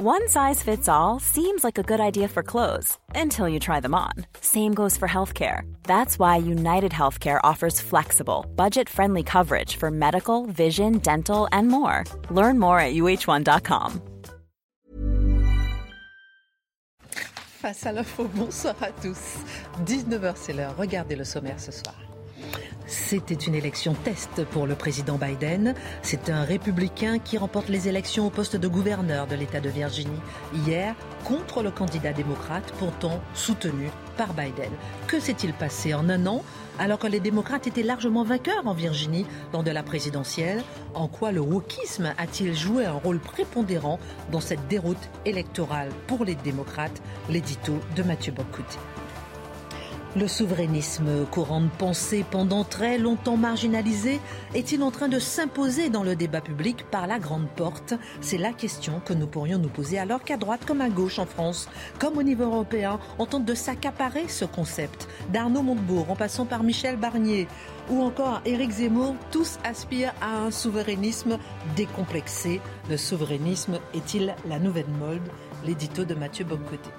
One size fits all seems like a good idea for clothes until you try them on. Same goes for healthcare. That's why United Healthcare offers flexible, budget friendly coverage for medical, vision, dental, and more. Learn more at uh1.com. Face à l'info, bonsoir à tous. 19h, c'est l'heure. Regardez le sommaire ce soir. C'était une élection test pour le président Biden. C'est un républicain qui remporte les élections au poste de gouverneur de l'État de Virginie hier contre le candidat démocrate pourtant soutenu par Biden. Que s'est-il passé en un an alors que les démocrates étaient largement vainqueurs en Virginie lors de la présidentielle? En quoi le wokisme a-t-il joué un rôle prépondérant dans cette déroute électorale pour les démocrates? L'édito de Mathieu Bocout. Le souverainisme, courant de pensée pendant très longtemps marginalisé, est-il en train de s'imposer dans le débat public par la grande porte? C'est la question que nous pourrions nous poser alors qu'à droite comme à gauche en France, comme au niveau européen, on tente de s'accaparer ce concept. D'Arnaud Montebourg en passant par Michel Barnier ou encore Éric Zemmour, tous aspirent à un souverainisme décomplexé. Le souverainisme est-il la nouvelle mode? L'édito de Mathieu Boncoté.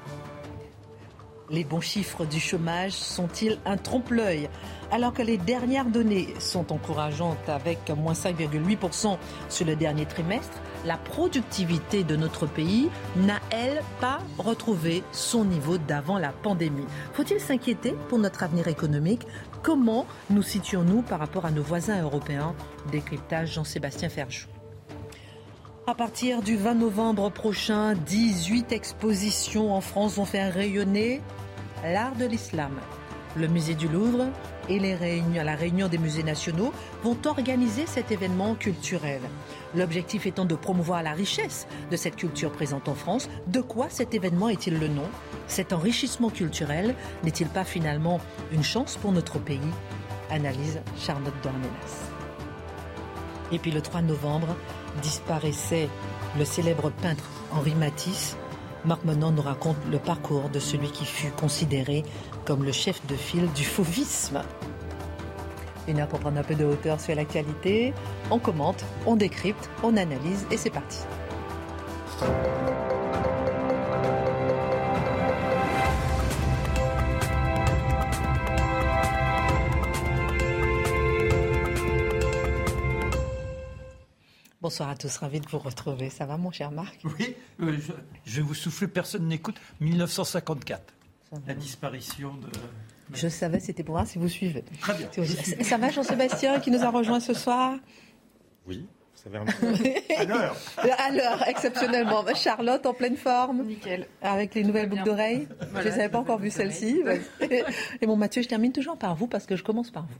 Les bons chiffres du chômage sont-ils un trompe-l'œil Alors que les dernières données sont encourageantes avec moins 5,8% sur le dernier trimestre, la productivité de notre pays n'a, elle, pas retrouvé son niveau d'avant la pandémie. Faut-il s'inquiéter pour notre avenir économique? Comment nous situons-nous par rapport à nos voisins européens? Décryptage Jean-Sébastien Ferjou. À partir du 20 novembre prochain, 18 expositions en France vont faire rayonner l'art de l'islam. Le musée du Louvre et la réunion des musées nationaux vont organiser cet événement culturel. L'objectif étant de promouvoir la richesse de cette culture présente en France. De quoi cet événement est-il le nom? Cet enrichissement culturel n'est-il pas finalement une chance pour notre pays? Analyse Charlotte Dornelas. Et puis le 3 novembre, disparaissait le célèbre peintre Henri Matisse. Marc Menon nous raconte le parcours de celui qui fut considéré comme le chef de file du fauvisme. Une heure pour prendre un peu de hauteur sur l'actualité. On commente, on décrypte, on analyse et c'est parti. Bonsoir à tous, ravi de vous retrouver. Ça va mon cher Marc? Oui, euh, je, je, vais vous souffler, personne n'écoute. 1954, la disparition de... Je savais, c'était pour voir si vous suivez. Très bien. Ça, ça va Jean-Sébastien qui nous a rejoint ce soir? Oui, ça va un peu. À l'heure. À l'heure, exceptionnellement. Charlotte en pleine forme Nickel. Avec les nouvelles boucles d'oreilles. Voilà. Je les avais pas encore vues celles-ci. Et mon Mathieu, je termine toujours par vous parce que je commence par vous.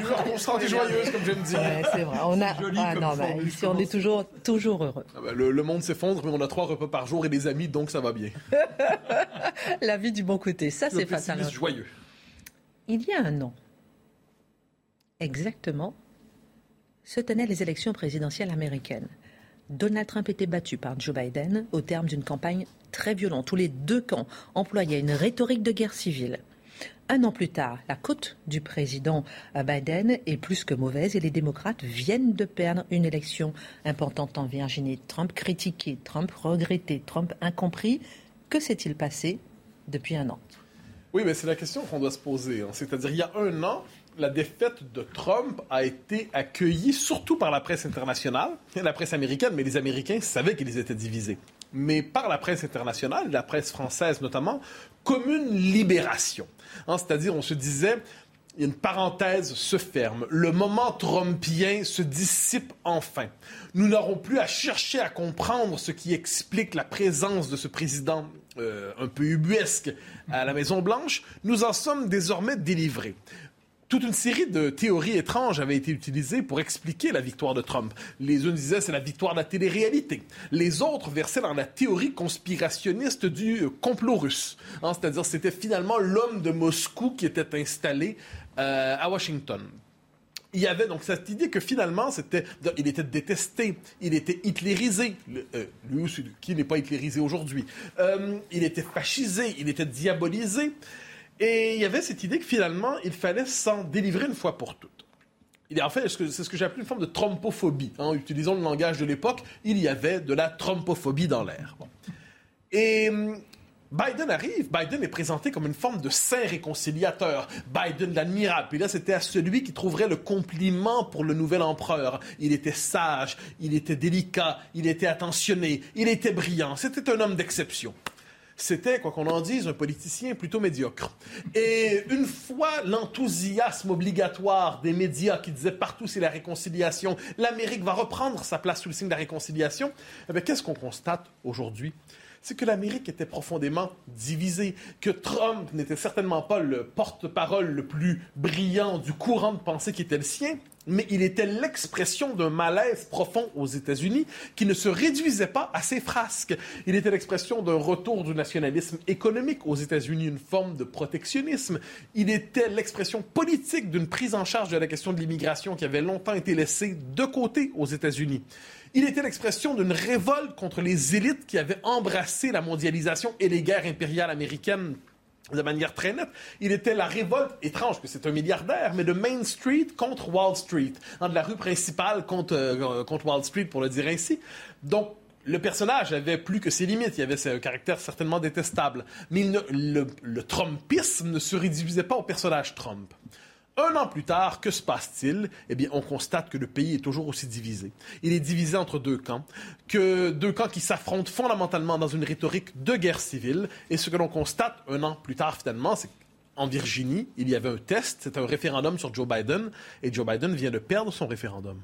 Toujours constante et joyeuse, comme j'aime dire. Ouais, c'est vrai. On a... Joli Ah non, bah, ici, on est toujours, toujours heureux. Ah bah, le, le monde s'effondre, mais on a trois repas par jour et des amis, donc ça va bien. La vie du bon côté, ça c'est fatal. pessimiste joyeux. Il y a un an, exactement, se tenaient les élections présidentielles américaines. Donald Trump était battu par Joe Biden au terme d'une campagne très violente où les deux camps employaient une rhétorique de guerre civile. Un an plus tard, la cote du président Biden est plus que mauvaise et les démocrates viennent de perdre une élection importante en Virginie. Trump critiqué, Trump regretté, Trump incompris. Que s'est-il passé depuis un an? Oui, mais c'est la question qu'on doit se poser. hein. C'est-à-dire, il y a un an, la défaite de Trump a été accueillie surtout par la presse internationale, la presse américaine, mais les Américains savaient qu'ils étaient divisés. Mais par la presse internationale, la presse française notamment, comme une libération. Hein, C'est-à-dire, on se disait, une parenthèse se ferme. Le moment trumpien se dissipe enfin. Nous n'aurons plus à chercher à comprendre ce qui explique la présence de ce président euh, un peu ubuesque à la Maison-Blanche. Nous en sommes désormais délivrés. Toute une série de théories étranges avaient été utilisées pour expliquer la victoire de Trump. Les uns disaient c'est la victoire de la télé-réalité. Les autres versaient dans la théorie conspirationniste du euh, complot russe. Hein, C'est-à-dire c'était finalement l'homme de Moscou qui était installé euh, à Washington. Il y avait donc cette idée que finalement, il était détesté, il était hitlérisé, euh, lui qui n'est pas hitlérisé aujourd'hui. Il était fascisé, il était diabolisé. Et il y avait cette idée que finalement, il fallait s'en délivrer une fois pour toutes. il en fait, c'est ce que j'ai appelé une forme de trompophobie. En hein. utilisant le langage de l'époque, il y avait de la trompophobie dans l'air. Et hum, Biden arrive, Biden est présenté comme une forme de saint réconciliateur, Biden l'admirable. Puis là, c'était à celui qui trouverait le compliment pour le nouvel empereur. Il était sage, il était délicat, il était attentionné, il était brillant. C'était un homme d'exception c'était, quoi qu'on en dise, un politicien plutôt médiocre. Et une fois l'enthousiasme obligatoire des médias qui disaient partout c'est la réconciliation, l'Amérique va reprendre sa place sous le signe de la réconciliation, eh qu'est-ce qu'on constate aujourd'hui? c'est que l'Amérique était profondément divisée, que Trump n'était certainement pas le porte-parole le plus brillant du courant de pensée qui était le sien, mais il était l'expression d'un malaise profond aux États-Unis qui ne se réduisait pas à ses frasques. Il était l'expression d'un retour du nationalisme économique aux États-Unis, une forme de protectionnisme. Il était l'expression politique d'une prise en charge de la question de l'immigration qui avait longtemps été laissée de côté aux États-Unis. Il était l'expression d'une révolte contre les élites qui avaient embrassé la mondialisation et les guerres impériales américaines de manière très nette. Il était la révolte, étrange que c'est un milliardaire, mais de Main Street contre Wall Street, hein, de la rue principale contre, euh, contre Wall Street, pour le dire ainsi. Donc, le personnage avait plus que ses limites. Il avait un caractère certainement détestable. Mais le, le Trumpisme ne se réduisait pas au personnage Trump. Un an plus tard, que se passe-t-il? Eh bien, on constate que le pays est toujours aussi divisé. Il est divisé entre deux camps, que deux camps qui s'affrontent fondamentalement dans une rhétorique de guerre civile. Et ce que l'on constate un an plus tard, finalement, c'est qu'en Virginie, il y avait un test, c'était un référendum sur Joe Biden, et Joe Biden vient de perdre son référendum.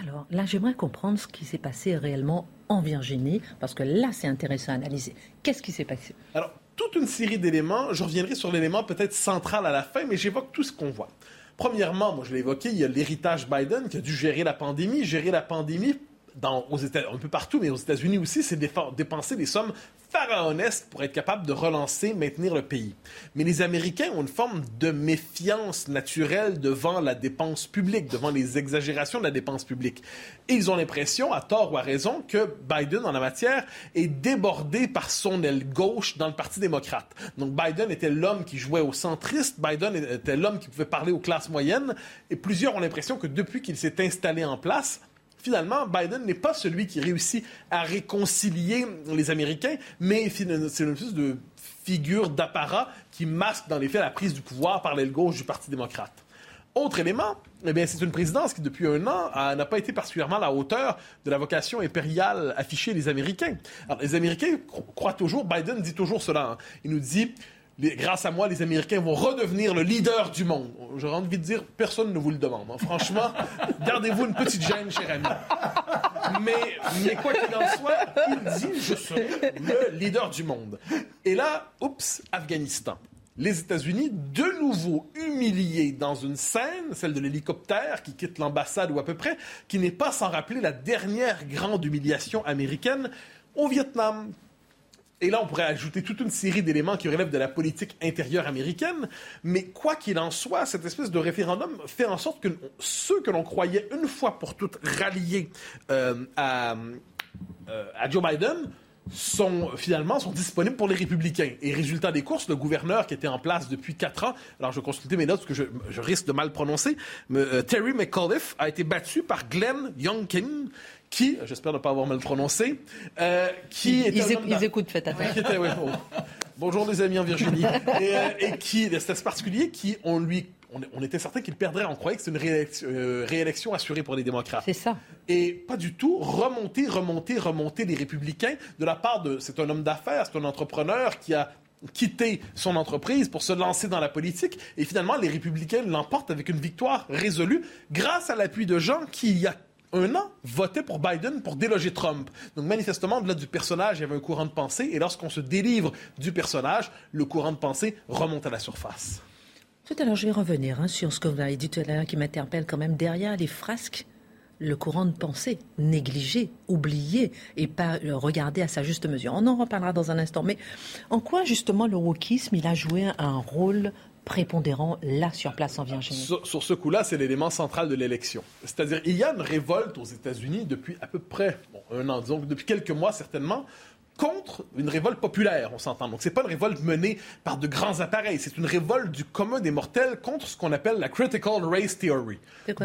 Alors là, j'aimerais comprendre ce qui s'est passé réellement en Virginie, parce que là, c'est intéressant à analyser. Qu'est-ce qui s'est passé? Alors, toute une série d'éléments. Je reviendrai sur l'élément peut-être central à la fin, mais j'évoque tout ce qu'on voit. Premièrement, moi je l'ai évoqué, il y a l'héritage Biden qui a dû gérer la pandémie, gérer la pandémie dans, aux États, un peu partout, mais aux États-Unis aussi, c'est dépenser des sommes pharaonesques pour être capable de relancer, maintenir le pays. Mais les Américains ont une forme de méfiance naturelle devant la dépense publique, devant les exagérations de la dépense publique. Et ils ont l'impression, à tort ou à raison, que Biden, en la matière, est débordé par son aile gauche dans le Parti démocrate. Donc Biden était l'homme qui jouait au centriste, Biden était l'homme qui pouvait parler aux classes moyennes, et plusieurs ont l'impression que depuis qu'il s'est installé en place, finalement, Biden n'est pas celui qui réussit à réconcilier les Américains, mais c'est une espèce de figure d'apparat qui masque dans les faits la prise du pouvoir par l'aile gauche du Parti démocrate. Autre élément, eh c'est une présidence qui, depuis un an, n'a pas été particulièrement à la hauteur de la vocation impériale affichée des Américains. Alors, les Américains croient toujours, Biden dit toujours cela, hein. il nous dit grâce à moi, les Américains vont redevenir le leader du monde. J'aurais envie de dire, personne ne vous le demande. Hein. Franchement, gardez-vous une petite gêne, cher ami. Mais, mais quoi qu'il en soit, il dit, je serai le leader du monde. Et là, oups, Afghanistan. Les États-Unis, de nouveau humiliés dans une scène, celle de l'hélicoptère qui quitte l'ambassade ou à peu près, qui n'est pas sans rappeler la dernière grande humiliation américaine au Vietnam, et là, on pourrait ajouter toute une série d'éléments qui relèvent de la politique intérieure américaine. Mais quoi qu'il en soit, cette espèce de référendum fait en sorte que ceux que l'on croyait une fois pour toutes ralliés euh, à, euh, à Joe Biden sont finalement sont disponibles pour les républicains. Et résultat des courses, le gouverneur qui était en place depuis quatre ans, alors je vais consulter mes notes parce que je, je risque de mal prononcer, mais, euh, Terry McAuliffe a été battu par Glenn Youngkin, qui, j'espère ne pas avoir mal prononcé, euh, qui ils, est ils, écoutent, faites attention. Bonjour les amis en Virginie. et, euh, et qui, c'est particulier, qui on lui on, était certain qu'il perdrait. On croyait que c'était une euh, réélection, assurée pour les démocrates. C'est ça. Et pas du tout. Remonter, remonter, remonter les républicains de la part de. C'est un homme d'affaires, c'est un entrepreneur qui a quitté son entreprise pour se lancer dans la politique. Et finalement, les républicains l'emportent avec une victoire résolue grâce à l'appui de gens qui, il y a un an, votaient pour Biden pour déloger Trump. Donc manifestement, au-delà du personnage, il y avait un courant de pensée. Et lorsqu'on se délivre du personnage, le courant de pensée remonte à la surface. Tout à l'heure, je vais revenir hein, sur ce que vous avez dit tout à l'heure qui m'interpelle quand même derrière les frasques. Le courant de pensée négligé, oublié et pas euh, regardé à sa juste mesure. On en reparlera dans un instant. Mais en quoi justement le wokisme il a joué un rôle prépondérant là sur place en Virginie Sur, ce coup-là, c'est l'élément central de l'élection. C'est-à-dire, il y a une révolte aux États-Unis depuis à peu près un an, disons depuis quelques mois certainement, contre une révolte populaire, on s'entend. Donc, c'est pas une révolte menée par de grands appareils, c'est une révolte du commun des mortels contre ce qu'on appelle la critical race theory.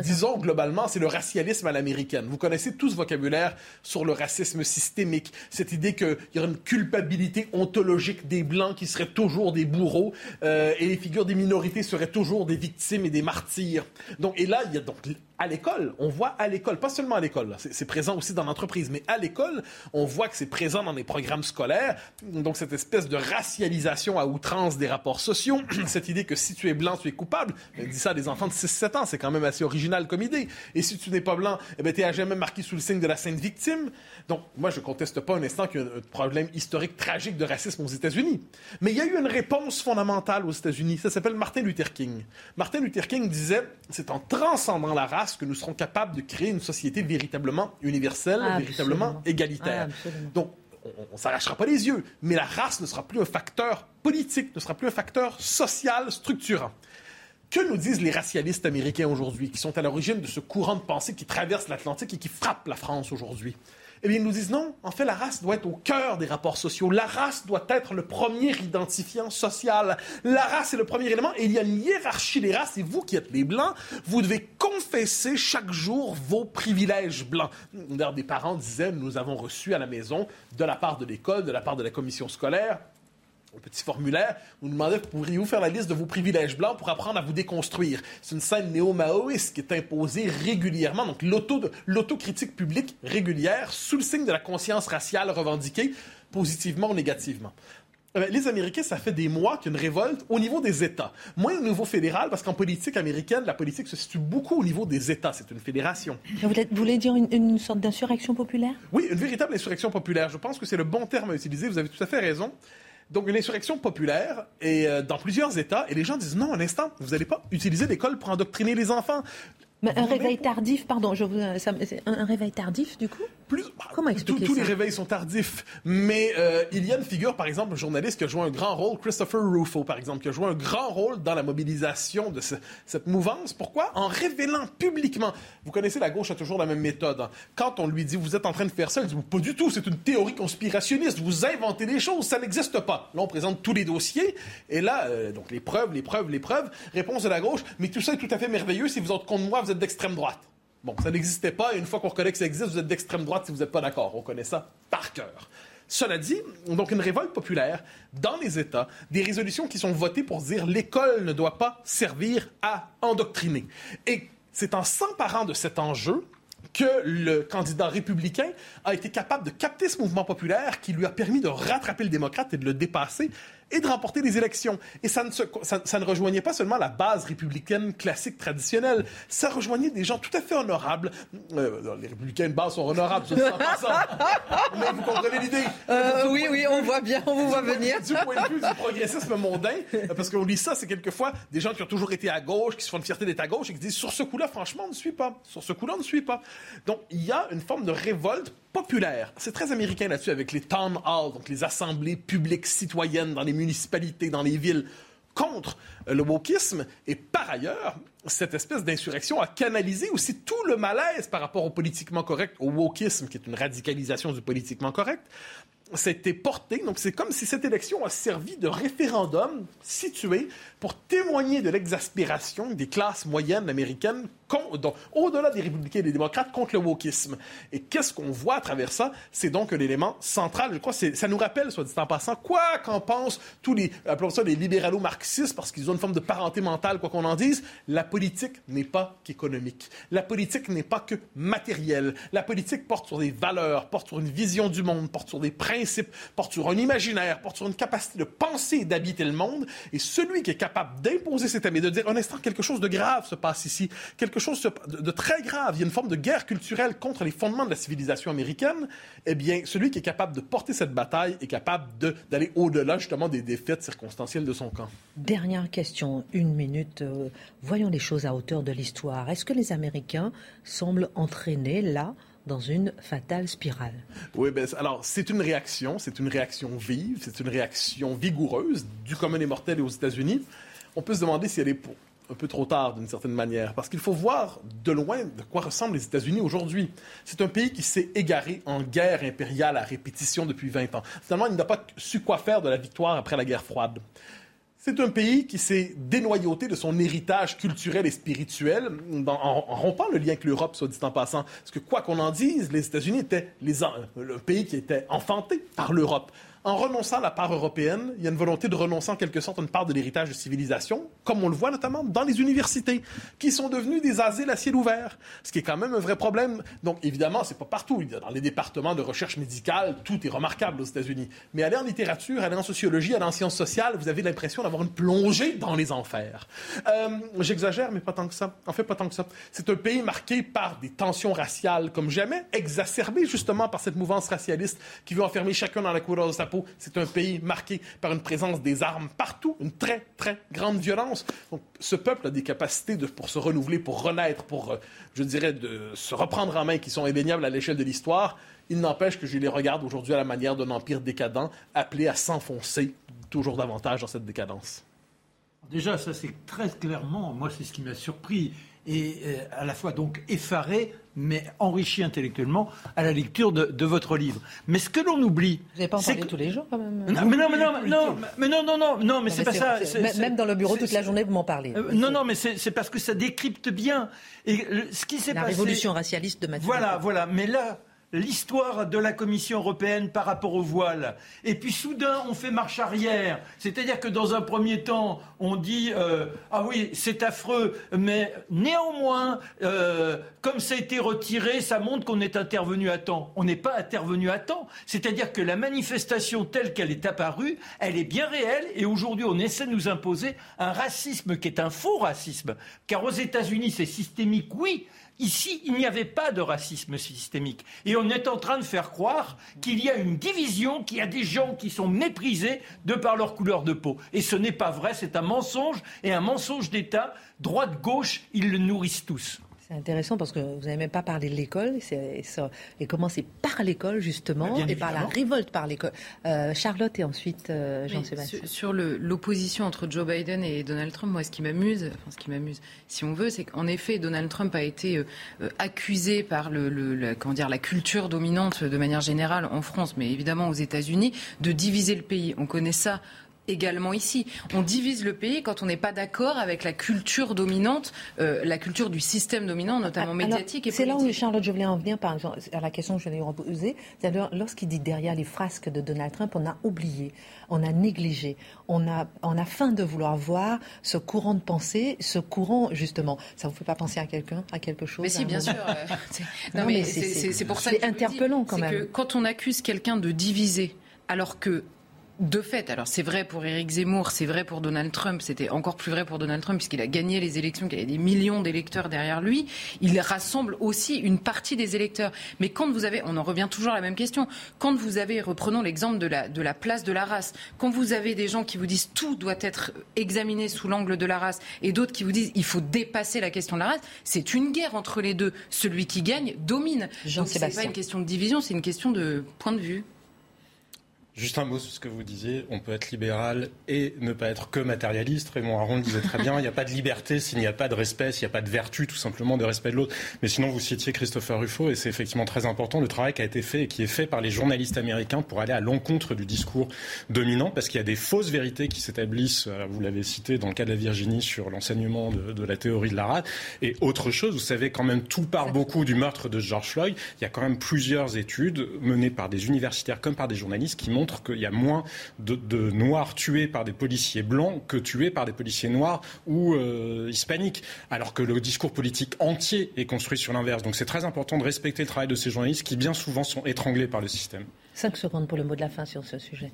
Disons, globalement, c'est le racialisme à l'américaine. Vous connaissez tout ce vocabulaire sur le racisme systémique, cette idée qu'il y aurait une culpabilité ontologique des Blancs qui seraient toujours des bourreaux euh, et les figures des minorités seraient toujours des victimes et des martyrs. Donc, et là, il y a donc à l'école, on voit à l'école, pas seulement à l'école, c'est présent aussi dans l'entreprise, mais à l'école, on voit que c'est présent dans les programmes scolaires. Donc cette espèce de racialisation à outrance des rapports sociaux, cette idée que si tu es blanc, tu es coupable. Elle dit ça à des enfants de 6-7 ans, c'est quand même assez original comme idée. Et si tu n'es pas blanc, eh ben, tu es à jamais marqué sous le signe de la sainte victime. Donc moi, je conteste pas un instant qu'il y a un problème historique tragique de racisme aux États-Unis. Mais il y a eu une réponse fondamentale aux États-Unis. Ça s'appelle Martin Luther King. Martin Luther King disait, c'est en transcendant la race que nous serons capables de créer une société véritablement universelle, véritablement égalitaire. Donc, on ne s'arrachera pas les yeux, mais la race ne sera plus un facteur politique, ne sera plus un facteur social structurant. Que nous disent les racialistes américains aujourd'hui, qui sont à l'origine de ce courant de pensée qui traverse l'Atlantique et qui frappe la France aujourd'hui? Eh bien, ils nous disent non, en fait, la race doit être au cœur des rapports sociaux. La race doit être le premier identifiant social. La race est le premier élément et il y a une hiérarchie des races et vous qui êtes les Blancs, vous devez confesser chaque jour vos privilèges blancs. D'ailleurs, des parents disaient, nous avons reçu à la maison, de la part de l'école, de la part de la commission scolaire, un petit formulaire, vous demandez pourriez-vous faire la liste de vos privilèges blancs pour apprendre à vous déconstruire? C'est une scène néo-maoïste qui est imposée régulièrement, donc l'autocritique publique régulière sous le signe de la conscience raciale revendiquée, positivement ou négativement. Euh, les Américains, ça fait des mois qu'il y a une révolte au niveau des États. Moins au niveau fédéral, parce qu'en politique américaine, la politique se situe beaucoup au niveau des États. C'est une fédération. Vous voulez dire une, une sorte d'insurrection populaire? Oui, une véritable insurrection populaire. Je pense que c'est le bon terme à utiliser. Vous avez tout à fait raison. Donc, une insurrection populaire et euh, dans plusieurs États. Et les gens disent non, un instant, vous n'allez pas utiliser l'école pour endoctriner les enfants. Mais un réveil tardif, pardon, je vous, un réveil tardif du coup plus, Comment expliquer Tous les réveils sont tardifs, mais euh, il y a une figure, par exemple, un journaliste qui a joué un grand rôle, Christopher Rufo, par exemple, qui a joué un grand rôle dans la mobilisation de cette mouvance. Pourquoi? En révélant publiquement. Vous connaissez, la gauche a toujours la même méthode. Hein. Quand on lui dit, vous êtes en train de faire ça, il dit, pas du tout, c'est une théorie conspirationniste, vous inventez des choses, ça n'existe pas. Là, on présente tous les dossiers, et là, euh, donc les preuves, les preuves, les preuves. Réponse de la gauche, mais tout ça est tout à fait merveilleux si vous êtes contre moi, vous êtes d'extrême droite. Bon, ça n'existait pas, et une fois qu'on reconnaît que ça existe, vous êtes d'extrême droite si vous n'êtes pas d'accord. On connaît ça par cœur. Cela dit, donc une révolte populaire dans les États, des résolutions qui sont votées pour dire l'école ne doit pas servir à endoctriner. Et c'est en s'emparant de cet enjeu que le candidat républicain a été capable de capter ce mouvement populaire qui lui a permis de rattraper le démocrate et de le dépasser et de remporter les élections. Et ça ne, ça, ne rejoignait pas seulement la base républicaine classique traditionnelle, ça rejoignait des gens tout à fait honorables. Euh, les républicains de base sont honorables, je Mais vous comprenez l'idée? Euh, oui, oui, on voit bien, on vous voit venir. Du point de vue du progressisme mondain, parce qu'on lit ça, c'est quelquefois des gens qui ont toujours été à gauche, qui se font une fierté d'être à gauche et qui disent sur ce coup-là, franchement, on ne suit pas. Sur ce coup-là, on ne suit pas. Donc, il y a une forme de révolte populaire. C'est très américain là-dessus avec les town halls, donc les assemblées publiques citoyennes dans les municipalités, dans les villes, contre euh, le wokisme. Et par ailleurs, cette espèce d'insurrection a canalisé aussi tout le malaise par rapport au politiquement correct, au wokisme, qui est une radicalisation du politiquement correct, c'était porté. Donc, c'est comme si cette élection a servi de référendum situé pour témoigner de l'exaspération des classes moyennes américaines au-delà des républicains et des démocrates contre le wokisme. Et qu'est-ce qu'on voit à travers ça? C'est donc l'élément central. Je crois ça nous rappelle, soit dit en passant, quoi qu'en pensent tous les, appelons ça les libéralo-marxistes, parce qu'ils ont une forme de parenté mentale, quoi qu'on en dise. La politique n'est pas qu'économique. La politique n'est pas que matérielle. La politique porte sur des valeurs, porte sur une vision du monde, porte sur des principes, porte sur un imaginaire, porte sur une capacité de penser et d'habiter le monde. Et celui qui est capable d'imposer cet amis, de dire un instant, quelque chose de grave se passe ici, quelque chose de, très grave, il y a une forme de guerre culturelle contre les fondements de la civilisation américaine, eh bien, celui qui est capable de porter cette bataille est capable d'aller au-delà justement des défaites circonstancielles de son camp. Dernière question, une minute. Euh, voyons les choses à hauteur de l'histoire. Est-ce que les Américains semblent entraînés là dans une fatale spirale? Oui, ben, alors c'est une réaction, c'est une réaction vive, c'est une réaction vigoureuse du commun des mortels et aux États-Unis. On peut se demander si elle est pour un peu trop tard d'une certaine manière, parce qu'il faut voir de loin de quoi ressemblent les États-Unis aujourd'hui. C'est un pays qui s'est égaré en guerre impériale à répétition depuis 20 ans. Finalement, il n'a pas su quoi faire de la victoire après la guerre froide. C'est un pays qui s'est dénoyauté de son héritage culturel et spirituel en, rompant le lien avec l'Europe, soit dit en passant. Parce que quoi qu'on en dise, les États-Unis étaient les, le pays qui était enfanté par l'Europe en renonçant à la part européenne, il y a une volonté de renoncer en quelque sorte à une part de l'héritage de civilisation, comme on le voit notamment dans les universités, qui sont devenues des asiles à ciel ouvert, ce qui est quand même un vrai problème. Donc évidemment, c'est pas partout. Dans les départements de recherche médicale, tout est remarquable aux États-Unis. Mais aller en littérature, aller en sociologie, aller en sciences sociales, vous avez l'impression d'avoir une plongée dans les enfers. Euh, J'exagère, mais pas tant que ça. En fait, pas tant que ça. C'est un pays marqué par des tensions raciales comme jamais, exacerbées justement par cette mouvance racialiste qui veut enfermer chacun dans la couleur de sa c'est un pays marqué par une présence des armes partout, une très, très grande violence. Donc, ce peuple a des capacités pour se renouveler, pour renaître, pour, euh, je dirais, de se reprendre en main qui sont indéniables à l'échelle de l'histoire. Il n'empêche que je les regarde aujourd'hui à la manière d'un empire décadent, appelé à s'enfoncer toujours davantage dans cette décadence. Déjà, ça c'est très clairement, moi c'est ce qui m'a surpris et euh, à la fois donc effaré, mais enrichi intellectuellement à la lecture de, votre livre. Mais ce que l'on oublie, vous n'avez pas en parlé tous les jours quand même. Non, mais non, mais non, non, mais non, non, non, non, mais c'est pas ça. Même dans le bureau toute la journée, vous m'en parlez. Euh, non, non, mais c'est parce que ça décrypte bien. Et ce qui s'est passé. La révolution racialiste de Mathieu. Voilà, voilà. Mais là, l'histoire de la Commission européenne par rapport au voile. Et puis soudain, on fait marche arrière. C'est-à-dire que dans un premier temps, on dit euh, ah oui, c'est affreux, mais néanmoins, euh, comme ça a été retiré, ça montre qu'on est intervenu à temps. On n'est pas intervenu à temps. C'est-à-dire que la manifestation telle qu'elle est apparue, elle est bien réelle. Et aujourd'hui, on essaie de nous imposer un racisme qui est un faux racisme. Car aux États-Unis, c'est systémique, oui, Ici, il n'y avait pas de racisme systémique. Et on est en train de faire croire qu'il y a une division, qu'il y a des gens qui sont méprisés de par leur couleur de peau. Et ce n'est pas vrai, c'est un mensonge et un mensonge d'État. Droite-gauche, ils le nourrissent tous. C'est intéressant parce que vous n'avez même pas parlé de l'école. Et comment c'est par l'école, justement, et par la révolte par l'école. Euh, Charlotte et ensuite euh, Jean-Sébastien. Sur, l'opposition entre Joe Biden et Donald Trump, moi, ce qui m'amuse, enfin, ce qui m'amuse, si on veut, c'est qu'en effet, Donald Trump a été euh, accusé par le, la, comment dire, la culture dominante de manière générale en France, mais évidemment aux États-Unis, de diviser le pays. On connaît ça également ici. On divise le pays quand on n'est pas d'accord avec la culture dominante, euh, la culture du système dominant, notamment médiatique et C'est là où Charlotte, je voulais en venir par exemple, à la question que je vais poser. Lorsqu'il dit derrière les frasques de Donald Trump, on a oublié, on a négligé, on a, on a faim de vouloir voir ce courant de pensée, ce courant justement. Ça vous fait pas penser à quelqu'un, à quelque chose Mais si, bien sûr. non, mais c'est pour ça. C'est interpellant quand même. Que quand on accuse quelqu'un de diviser, alors que de fait, alors c'est vrai pour Éric Zemmour, c'est vrai pour Donald Trump, c'était encore plus vrai pour Donald Trump puisqu'il a gagné les élections, qu'il y a des millions d'électeurs derrière lui. Il rassemble aussi une partie des électeurs. Mais quand vous avez, on en revient toujours à la même question, quand vous avez, reprenons l'exemple de la, de la place de la race, quand vous avez des gens qui vous disent tout doit être examiné sous l'angle de la race et d'autres qui vous disent il faut dépasser la question de la race, c'est une guerre entre les deux. Celui qui gagne domine. Donc c'est pas une question de division, c'est une question de point de vue. Juste un mot sur ce que vous disiez. On peut être libéral et ne pas être que matérialiste. Raymond Aron le disait très bien. Il n'y a pas de liberté s'il n'y a pas de respect, s'il n'y a pas de vertu, tout simplement, de respect de l'autre. Mais sinon, vous citiez Christopher Ruffo et c'est effectivement très important le travail qui a été fait et qui est fait par les journalistes américains pour aller à l'encontre du discours dominant parce qu'il y a des fausses vérités qui s'établissent, vous l'avez cité dans le cas de la Virginie sur l'enseignement de, de, la théorie de la rate. Et autre chose, vous savez quand même tout part beaucoup du meurtre de George Floyd. Il y a quand même plusieurs études menées par des universitaires comme par des journalistes qui montrent qu'il y a moins de, Noirs tués par des policiers blancs que tués par des policiers noirs ou euh, hispaniques, alors que le discours politique entier est construit sur l'inverse. Donc c'est très important de respecter le travail de ces journalistes qui bien souvent sont étranglés par le système. Cinq secondes pour le mot de la fin sur ce sujet.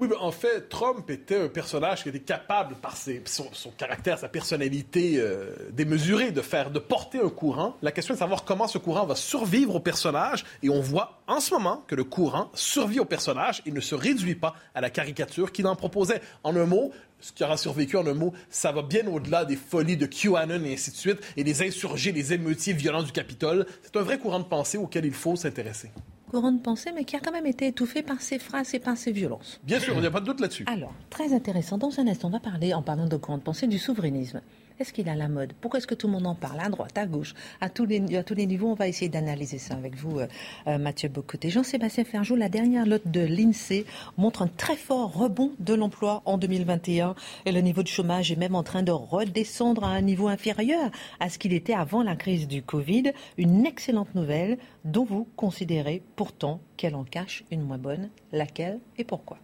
Oui, mais en fait, Trump était un personnage qui était capable, par son, caractère, sa personnalité euh, démesurée, de faire, de porter un courant. La question est de savoir comment ce courant va survivre au personnage. Et on voit en ce moment que le courant survit au personnage et ne se réduit pas à la caricature qu'il en proposait. En un mot, ce qui aura survécu en un mot, ça va bien au-delà des folies de QAnon et ainsi de suite, et des insurgés, des émeutiers violents du Capitole. C'est un vrai courant de pensée auquel il faut s'intéresser courant de pensée, mais qui a quand même été étouffé par ses phrases et par ses violences. Bien sûr, il n'y a pas de doute là-dessus. Alors, très intéressant. Dans un instant, on va parler, en parlant de courant de pensée, du souverainisme. Est-ce qu'il à la mode? Pourquoi est-ce que tout le monde en parle? À droite, à gauche, à tous les, à tous les niveaux On va essayer d'analyser ça avec vous, euh, euh, Mathieu Bocoté. Jean-Sébastien Ferjou, la dernière note de l'INSEE montre un très fort rebond de l'emploi en 2021 et le niveau de chômage est même en train de redescendre à un niveau inférieur à ce qu'il était avant la crise du Covid. Une excellente nouvelle dont vous considérez pourtant qu'elle en cache une moins bonne. Laquelle et pourquoi?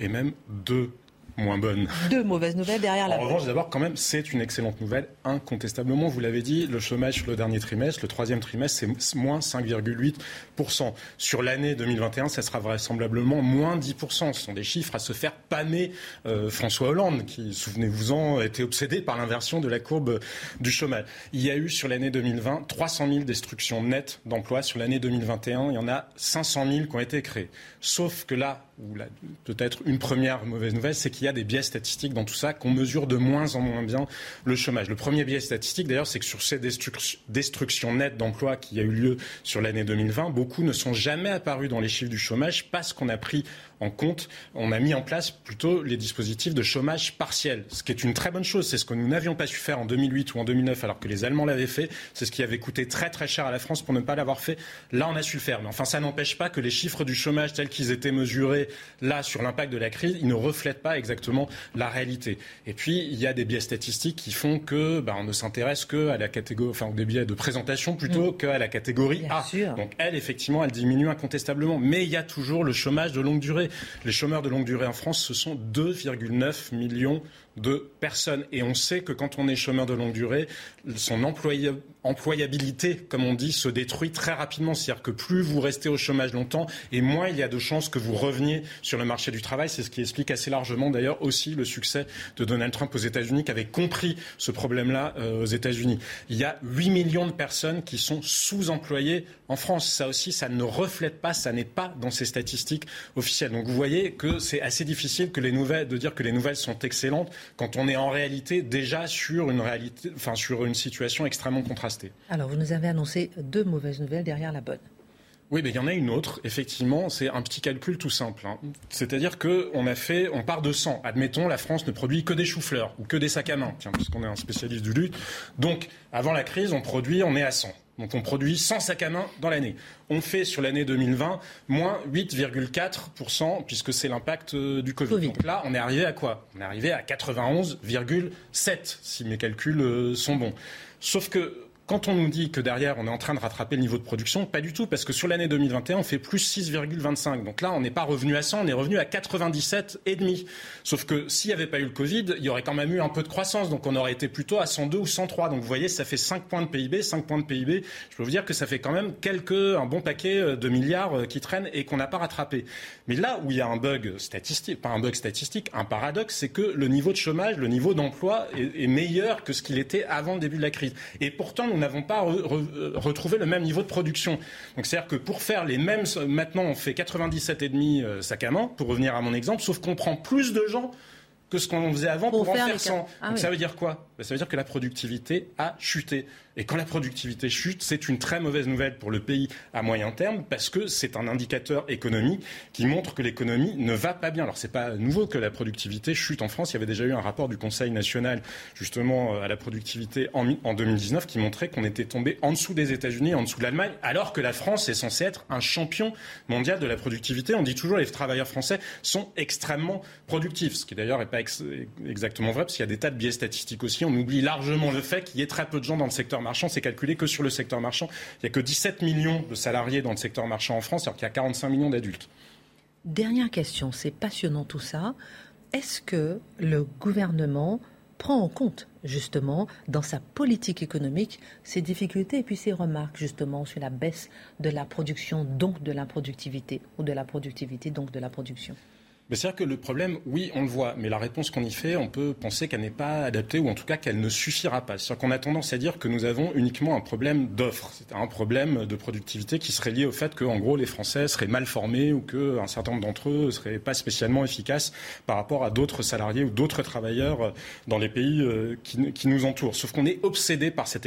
Et même deux moins bonne. Deux mauvaises nouvelles derrière la En revanche, d'abord, quand même, c'est une excellente nouvelle, incontestablement. Vous l'avez dit, le chômage sur le dernier trimestre, le troisième trimestre, c'est moins 5,8%. Sur l'année 2021, ça sera vraisemblablement moins 10%. Ce sont des chiffres à se faire pâmer euh, François Hollande, qui, souvenez-vous-en, était obsédé par l'inversion de la courbe du chômage. Il y a eu sur l'année 2020 300 000 destructions nettes d'emplois. Sur l'année 2021, il y en a 500 000 qui ont été créées. Sauf que là, ou peut-être une première mauvaise nouvelle, c'est qu'il y a des biais statistiques dans tout ça, qu'on mesure de moins en moins bien le chômage. Le premier biais statistique, d'ailleurs, c'est que sur ces destructions nettes d'emplois qui a eu lieu sur l'année 2020, beaucoup ne sont jamais apparus dans les chiffres du chômage parce qu'on a pris en compte, on a mis en place plutôt les dispositifs de chômage partiel, ce qui est une très bonne chose. C'est ce que nous n'avions pas su faire en 2008 ou en 2009 alors que les Allemands l'avaient fait. C'est ce qui avait coûté très très cher à la France pour ne pas l'avoir fait. Là, on a su le faire. Mais enfin, ça n'empêche pas que les chiffres du chômage tels qu'ils étaient mesurés là sur l'impact de la crise, ils ne reflètent pas exactement la réalité. Et puis, il y a des biais statistiques qui font que bah, on ne s'intéresse que à la catégorie, enfin, des biais de présentation plutôt mmh. qu'à la catégorie A. Donc, elle, effectivement, elle diminue incontestablement. Mais il y a toujours le chômage de longue durée. Les chômeurs de longue durée en France, ce sont 2,9 millions de personnes. Et on sait que quand on est chômeur de longue durée, son employabilité, comme on dit, se détruit très rapidement. C'est-à-dire que plus vous restez au chômage longtemps, et moins il y a de chances que vous reveniez sur le marché du travail. C'est ce qui explique assez largement d'ailleurs aussi le succès de Donald Trump aux États-Unis, qui avait compris ce problème-là euh, aux États-Unis. Il y a 8 millions de personnes qui sont sous-employées en France. Ça aussi, ça ne reflète pas, ça n'est pas dans ces statistiques officielles. Donc vous voyez que c'est assez difficile que les nouvelles, de dire que les nouvelles sont excellentes quand on est en réalité déjà sur une, réalité, enfin, sur une situation extrêmement contrastée. Alors, vous nous avez annoncé deux mauvaises nouvelles derrière la bonne. Oui, mais il y en a une autre. Effectivement, c'est un petit calcul tout simple. Hein. C'est-à-dire qu'on a fait, on part de 100. Admettons, la France ne produit que des choux-fleurs ou que des sacs à main, tiens, puisqu'on est un spécialiste du lutte. Donc, avant la crise, on produit, on est à 100. Donc on produit 100 sacs à main dans l'année. On fait sur l'année 2020 moins 8,4% puisque c'est l'impact euh, du Covid. Donc là, on est arrivé à quoi? On est arrivé à 91,7 si mes calculs euh, sont bons. Sauf que quand on nous dit que derrière, on est en train de rattraper le niveau de production, pas du tout, parce que sur l'année 2021, on fait plus 6,25. Donc là, on n'est pas revenu à 100, on est revenu à 97,5. Sauf que s'il n'y avait pas eu le Covid, il y aurait quand même eu un peu de croissance. Donc on aurait été plutôt à 102 ou 103. Donc vous voyez, ça fait 5 points de PIB. 5 points de PIB, je peux vous dire que ça fait quand même quelques, un bon paquet euh, de milliards euh, qui traînent et qu'on n'a pas rattrapé. Mais là où il y a un bug statistique, pas un bug statistique, un paradoxe, c'est que le niveau de chômage, le niveau d'emploi est, meilleur que ce qu'il était avant le début de la crise. Et pourtant, n'avons pas retrouvé le même niveau de production. Donc c'est-à-dire que pour faire les mêmes, maintenant on fait 97,5 euh, sacs à main, pour revenir à mon exemple, sauf qu'on prend plus de gens que ce qu'on faisait avant pour, en faire 100. Ah Donc ça veut dire quoi? Ça veut dire que la productivité a chuté. Et quand la productivité chute, c'est une très mauvaise nouvelle pour le pays à moyen terme parce que c'est un indicateur économique qui montre que l'économie ne va pas bien. Alors c'est pas nouveau que la productivité chute en France. Il y avait déjà eu un rapport du Conseil national justement euh, à la productivité en, en 2019 qui montrait qu'on était tombé en dessous des États-Unis, en dessous de l'Allemagne, alors que la France est censée être un champion mondial de la productivité. On dit toujours que les travailleurs français sont extrêmement productifs, ce qui d'ailleurs n'est pas exactement vrai parce qu'il y a des tas de biais statistiques aussi. Oublie largement le fait qu'il y ait très peu de gens dans le secteur marchand, c'est calculé que sur le secteur marchand. Il n'y a que 17 millions de salariés dans le secteur marchand en France, alors qu'il y a 45 millions d'adultes. Dernière question, c'est passionnant tout ça. Est-ce que le gouvernement prend en compte justement dans sa politique économique ces difficultés et puis ces remarques justement sur la baisse de la production, donc de la productivité, ou de la productivité, donc de la production? C'est-à-dire que le problème, oui, on le voit, mais la réponse qu'on y fait, on peut penser qu'elle n'est pas adaptée ou en tout cas qu'elle ne suffira pas. C'est-à-dire qu'on a tendance à dire que nous avons uniquement un problème d'offre, c'est un problème de productivité qui serait lié au fait que, en gros, les Français seraient mal formés ou qu'un certain nombre d'entre eux ne seraient pas spécialement efficaces par rapport à d'autres salariés ou d'autres travailleurs euh, dans les pays euh, qui, nous entourent. Sauf qu'on est obsédé par cette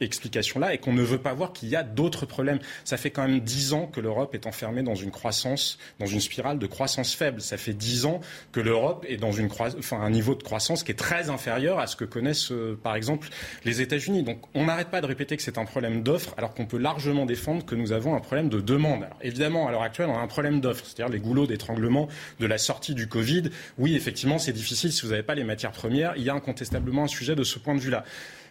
explication-là et qu'on ne veut pas voir qu'il y a d'autres problèmes. Ça fait quand même dix ans que l'Europe est enfermée dans une croissance, dans une spirale de croissance faible. Ça fait dix ans que l'Europe est dans une enfin, un niveau de croissance qui est très inférieur à ce que connaissent, euh, par exemple, les États-Unis. Donc, on n'arrête pas de répéter que c'est un problème d'offre, alors qu'on peut largement défendre que nous avons un problème de demande. Alors, évidemment, à l'heure actuelle, on a un problème d'offre, c'est-à-dire les goulots d'étranglement de la sortie du Covid. Oui, effectivement, c'est difficile si vous n'avez pas les matières premières. Il y a incontestablement un sujet de ce point de vue-là.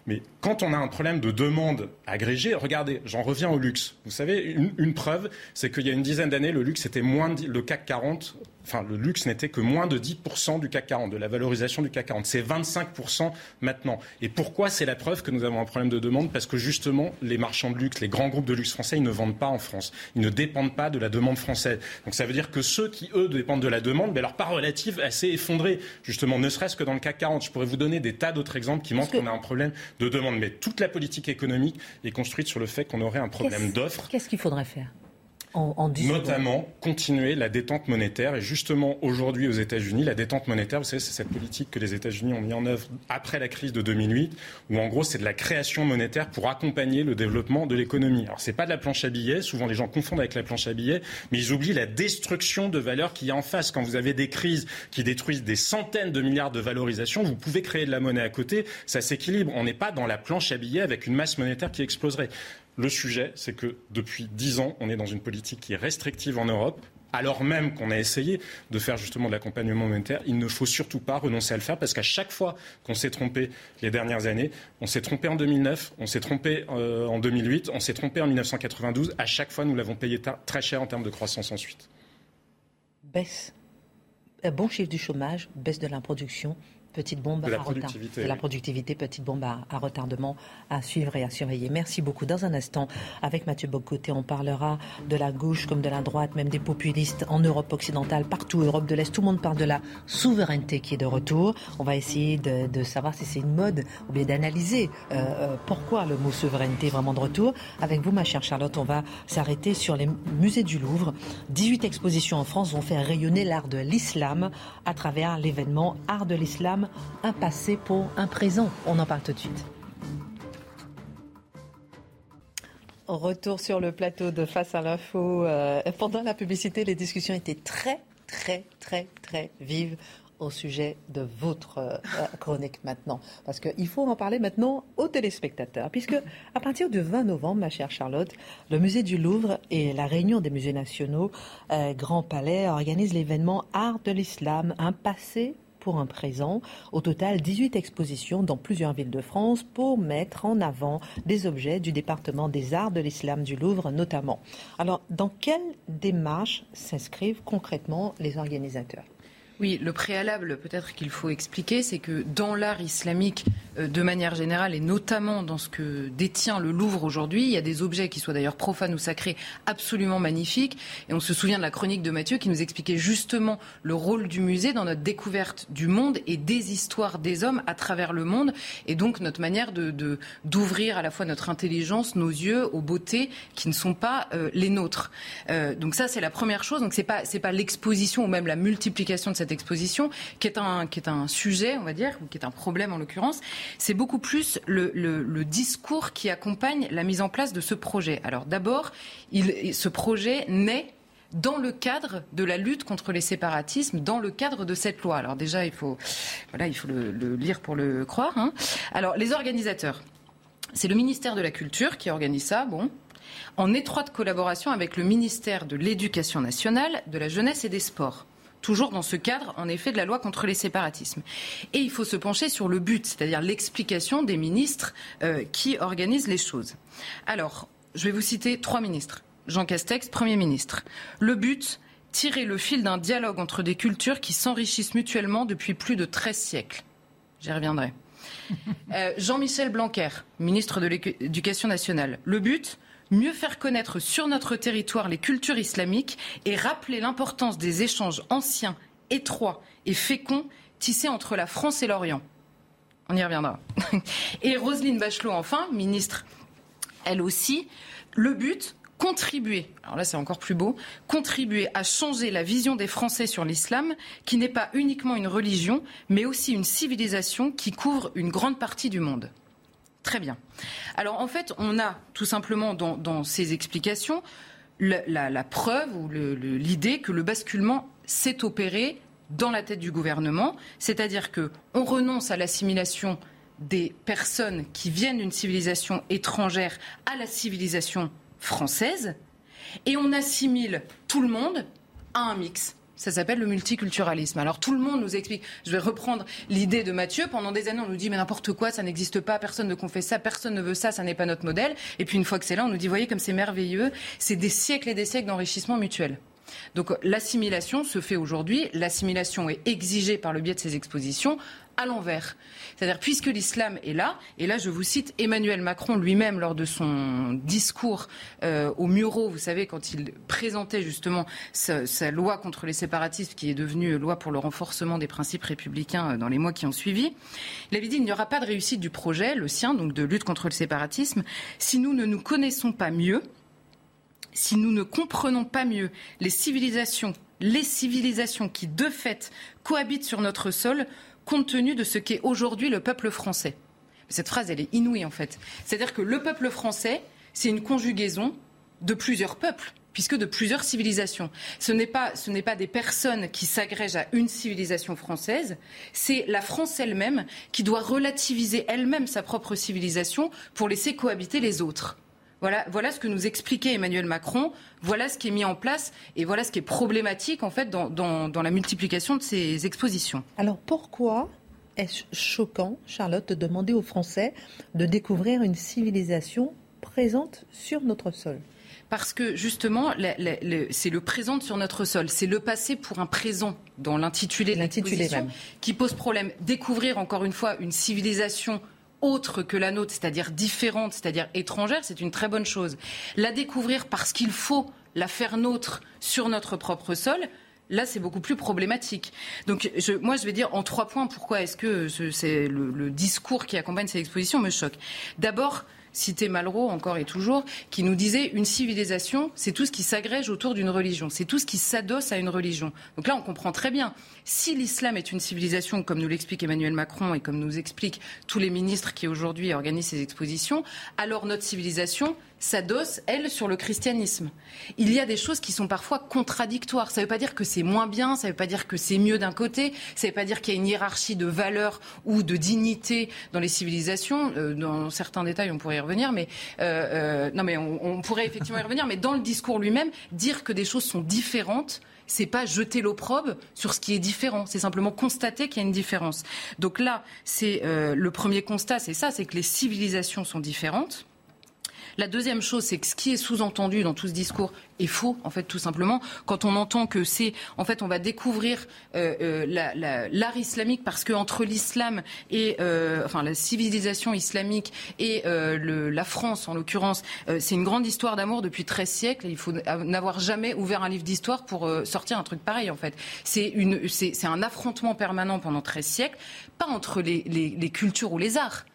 Mais quand on a un problème de demande agrégée, regardez, j'en reviens au luxe. Vous savez, une, preuve, c'est qu'il y a une dizaine d'années, le luxe était moins de, le CAC 40 enfin, le luxe n'était que moins de 10% du CAC 40, de la valorisation du CAC 40. C'est 25% maintenant. Et pourquoi c'est la preuve que nous avons un problème de demande? Parce que justement, les marchands de luxe, les grands groupes de luxe français, ils ne vendent pas en France. Ils ne dépendent pas de la demande française. Donc ça veut dire que ceux qui, eux, dépendent de la demande, mais leur part relative est assez effondrée, justement, ne serait-ce que dans le CAC 40. Je pourrais vous donner des tas d'autres exemples qui montrent qu'on a un problème de demande. Mais toute la politique économique est construite sur le fait qu'on aurait un problème d'offre. Qu'est-ce qu'il faudrait faire? Notamment continuer la détente monétaire. Et justement, aujourd'hui aux États-Unis, la détente monétaire, vous savez, c'est cette politique que les États-Unis ont mis en œuvre après la crise de 2008, où en gros, c'est de la création monétaire pour accompagner le développement de l'économie. Alors, c'est pas de la planche à billets. Souvent, les gens confondent avec la planche à billets, mais ils oublient la destruction de valeur qu'il y a en face. Quand vous avez des crises qui détruisent des centaines de milliards de valorisation, vous pouvez créer de la monnaie à côté. Ça s'équilibre. On n'est pas dans la planche à billets avec une masse monétaire qui exploserait. Le sujet, c'est que depuis dix ans, on est dans une politique qui est restrictive en Europe. Alors même qu'on a essayé de faire justement de l'accompagnement monétaire, il ne faut surtout pas renoncer à le faire parce qu'à chaque fois qu'on s'est trompé les dernières années, on s'est trompé en 2009, on s'est trompé euh, en 2008, on s'est trompé en 1992, à chaque fois nous l'avons payé très cher en termes de croissance ensuite. Baisse. Bon chiffre du chômage, baisse de la production, petite bombe de la à productivité, de la productivité, petite bombe à, retardement à suivre et à surveiller. Merci beaucoup. Dans un instant, avec Mathieu Bocoté, on parlera de la gauche comme de la droite, même des populistes en Europe occidentale, partout, Europe de l'Est. Tout le monde parle de la souveraineté qui est de retour. On va essayer de, savoir si c'est une mode ou bien d'analyser euh, euh, pourquoi le mot souveraineté est vraiment de retour. Avec vous, ma chère Charlotte, on va s'arrêter sur les musées du Louvre. 18 expositions en France vont faire rayonner l'art de l'islam à travers l'événement Art de l'islam un passé pour un présent. On en parle tout de suite. Retour sur le plateau de Face à l'info. Euh, pendant la publicité, les discussions étaient très, très, très, très vives au sujet de votre euh, chronique maintenant. Parce qu'il faut en parler maintenant aux téléspectateurs. Puisque à partir du 20 novembre, ma chère Charlotte, le musée du Louvre et la Réunion des musées nationaux euh, Grand Palais organisent l'événement Art de l'Islam, un passé pour un présent. Au total, 18 expositions dans plusieurs villes de France pour mettre en avant des objets du département des arts de l'islam du Louvre notamment. Alors, dans quelle démarche s'inscrivent concrètement les organisateurs? Oui, le préalable peut-être qu'il faut expliquer, c'est que dans l'art islamique, euh, de manière générale, et notamment dans ce que détient le Louvre aujourd'hui, il y a des objets qui soient d'ailleurs profanes ou sacrés absolument magnifiques. Et on se souvient de la chronique de Mathieu qui nous expliquait justement le rôle du musée dans notre découverte du monde et des histoires des hommes à travers le monde, et donc notre manière de d'ouvrir à la fois notre intelligence, nos yeux aux beautés qui ne sont pas euh, les nôtres. Euh, donc ça, c'est la première chose. Donc c'est pas pas l'exposition ou même la multiplication de cette exposition, qui est un, sujet, on va dire, ou qui est un problème en l'occurrence, c'est beaucoup plus le, le, discours qui accompagne la mise en place de ce projet. Alors d'abord, ce projet naît dans le cadre de la lutte contre les séparatismes, dans le cadre de cette loi. Alors déjà, il faut, voilà, il faut le, lire pour le croire. Hein. Alors les organisateurs, c'est le ministère de la Culture qui organise ça, bon, en étroite collaboration avec le ministère de l'Éducation nationale, de la Jeunesse et des Sports toujours dans ce cadre, en effet, de la loi contre les séparatismes. Et il faut se pencher sur le but, c'est-à-dire l'explication des ministres euh, qui organisent les choses. Alors, je vais vous citer trois ministres. Jean Castex, Premier ministre. Le but, tirer le fil d'un dialogue entre des cultures qui s'enrichissent mutuellement depuis plus de 13 siècles. J'y reviendrai. Euh, Jean-Michel Blanquer, ministre de l'Éducation nationale. Le but, mieux faire connaître sur notre territoire les cultures islamiques et rappeler l'importance des échanges anciens, étroits et féconds tissés entre la France et l'Orient. On y reviendra. Et Roselyne Bachelot, enfin, ministre, elle aussi, le but, contribuer, alors là c'est encore plus beau, contribuer à changer la vision des Français sur l'islam, qui n'est pas uniquement une religion, mais aussi une civilisation qui couvre une grande partie du monde. Très bien. Alors en fait, on a tout simplement dans, ces explications la, preuve ou l'idée que le basculement s'est opéré dans la tête du gouvernement, c'est-à-dire que on renonce à l'assimilation des personnes qui viennent d'une civilisation étrangère à la civilisation française, et on assimile tout le monde à un mix. Ça s'appelle le multiculturalisme. Alors tout le monde nous explique, je vais reprendre l'idée de Mathieu, pendant des années on nous dit mais n'importe quoi, ça n'existe pas, personne ne confesse ça, personne ne veut ça, ça n'est pas notre modèle. Et puis une fois que c'est là, on nous dit voyez comme c'est merveilleux, c'est des siècles et des siècles d'enrichissement mutuel. Donc l'assimilation se fait aujourd'hui, l'assimilation est exigée par le biais de ces expositions à l'envers. C'est-à-dire, puisque l'islam est là, et là je vous cite Emmanuel Macron lui-même lors de son discours euh, au Muro, vous savez, quand il présentait justement sa, loi contre les séparatistes, qui est devenue loi pour le renforcement des principes républicains euh, dans les mois qui ont suivi, il avait dit il n'y aura pas de réussite du projet, le sien, donc de lutte contre le séparatisme, si nous ne nous connaissons pas mieux, si nous ne comprenons pas mieux les civilisations, les civilisations qui de fait cohabitent sur notre sol, compte tenu de ce qu'est aujourd'hui le peuple français. Cette phrase, elle est inouïe en fait. C'est-à-dire que le peuple français, c'est une conjugaison de plusieurs peuples puisque de plusieurs civilisations. Ce n'est pas, ce n'est pas des personnes qui s'agrègent à une civilisation française, c'est la France elle-même qui doit relativiser elle-même sa propre civilisation pour laisser cohabiter les autres. Voilà, voilà ce que nous expliquait Emmanuel Macron, voilà ce qui est mis en place et voilà ce qui est problématique en fait dans, dans, la multiplication de ces expositions. Alors pourquoi est-ce choquant, Charlotte, de demander aux Français de découvrir une civilisation présente sur notre sol? Parce que justement, c'est le présent sur notre sol, c'est le passé pour un présent dans l'intitulé de l'exposition qui pose problème. Découvrir encore une fois une civilisation autre que la nôtre, c'est-à-dire différente, c'est-à-dire étrangère, c'est une très bonne chose. La découvrir parce qu'il faut la faire nôtre sur notre propre sol, Là, c'est beaucoup plus problématique. Donc, moi, je vais dire en trois points pourquoi est-ce que c'est le, discours qui accompagne cette exposition me choque. D'abord, citer Malraux encore et toujours, qui nous disait une civilisation, c'est tout ce qui s'agrège autour d'une religion, c'est tout ce qui s'adosse à une religion. Donc là, on comprend très bien. Si l'islam est une civilisation, comme nous l'explique Emmanuel Macron et comme nous expliquent tous les ministres qui aujourd'hui organisent ces expositions, alors notre civilisation, s'adosse, elle, sur le christianisme. Il y a des choses qui sont parfois contradictoires. Ça ne veut pas dire que c'est moins bien, ça ne veut pas dire que c'est mieux d'un côté, ça ne veut pas dire qu'il y a une hiérarchie de valeurs ou de dignité dans les civilisations. Euh, dans certains détails, on pourrait y revenir, mais euh, euh, non, mais on, pourrait effectivement y revenir. Mais dans le discours lui-même, dire que des choses sont différentes, c'est pas jeter l'opprobre sur ce qui est différent, c'est simplement constater qu'il y a une différence. Donc là, c'est le premier constat, c'est ça, c'est que les civilisations sont différentes. La deuxième chose, c'est que ce qui est sous-entendu dans tout ce discours est faux, en fait, tout simplement. Quand on entend que c'est, en fait, on va découvrir euh, euh, l'art islamique parce que entre l'islam et, euh, enfin, la civilisation islamique et la France, en l'occurrence, c'est une grande histoire d'amour depuis 13 siècles. il faut n'avoir jamais ouvert un livre d'histoire pour sortir un truc pareil, en fait. C'est un affrontement permanent pendant 13 siècles, pas entre les cultures ou les arts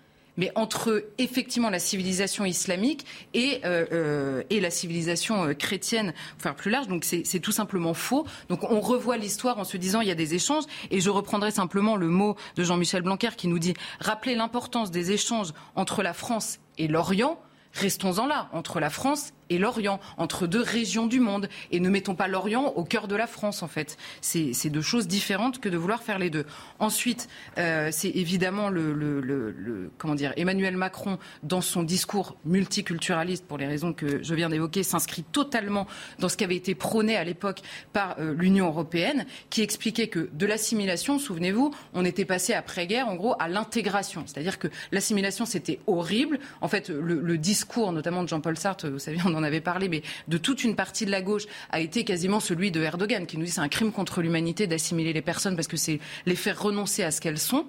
mais entre effectivement la civilisation islamique et, euh, euh, et la civilisation euh, chrétienne, enfin plus large. Donc c'est tout simplement faux. Donc on revoit l'histoire en se disant il y a des échanges. Et je reprendrai simplement le mot de Jean-Michel Blanquer qui nous dit rappeler l'importance des échanges entre la France et l'Orient. Restons-en là, entre la France et l'Orient, entre deux régions du monde. Et ne mettons pas l'Orient au cœur de la France, en fait. C'est deux choses différentes que de vouloir faire les deux. Ensuite, euh, c'est évidemment le, le, le, comment dire, Emmanuel Macron, dans son discours multiculturaliste, pour les raisons que je viens d'évoquer, s'inscrit totalement dans ce qui avait été prôné à l'époque par euh, l'Union européenne, qui expliquait que de l'assimilation, souvenez-vous, on était passé après-guerre, en gros, à l'intégration. C'est-à-dire que l'assimilation, c'était horrible. En fait, le, discours, notamment de Jean-Paul Sartre, vous savez, on en avait parlé, mais de toute une partie de la gauche, a été quasiment celui de Erdogan, qui nous dit c'est un crime contre l'humanité d'assimiler les personnes parce que c'est les faire renoncer à ce qu'elles sont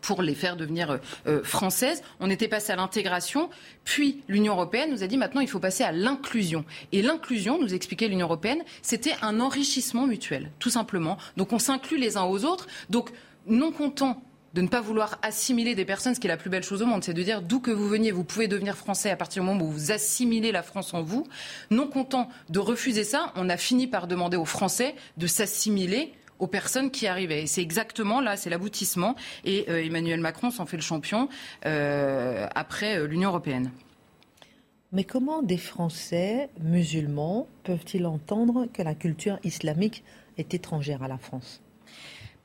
pour les faire devenir euh, euh, françaises. On était passé à l'intégration, puis l'Union européenne nous a dit maintenant il faut passer à l'inclusion. Et l'inclusion, nous expliquait l'Union européenne, c'était un enrichissement mutuel, tout simplement. Donc on s'inclut les uns aux autres. Donc non content de ne pas vouloir assimiler des personnes, ce qui est la plus belle chose au monde, c'est de dire d'où que vous veniez, vous pouvez devenir français à partir du moment où vous assimilez la France en vous. Non content de refuser ça, on a fini par demander aux Français de s'assimiler aux personnes qui arrivaient. Et c'est exactement là, c'est l'aboutissement. Et euh, Emmanuel Macron s'en fait le champion euh, après euh, l'Union européenne. Mais comment des Français musulmans peuvent-ils entendre que la culture islamique est étrangère à la France?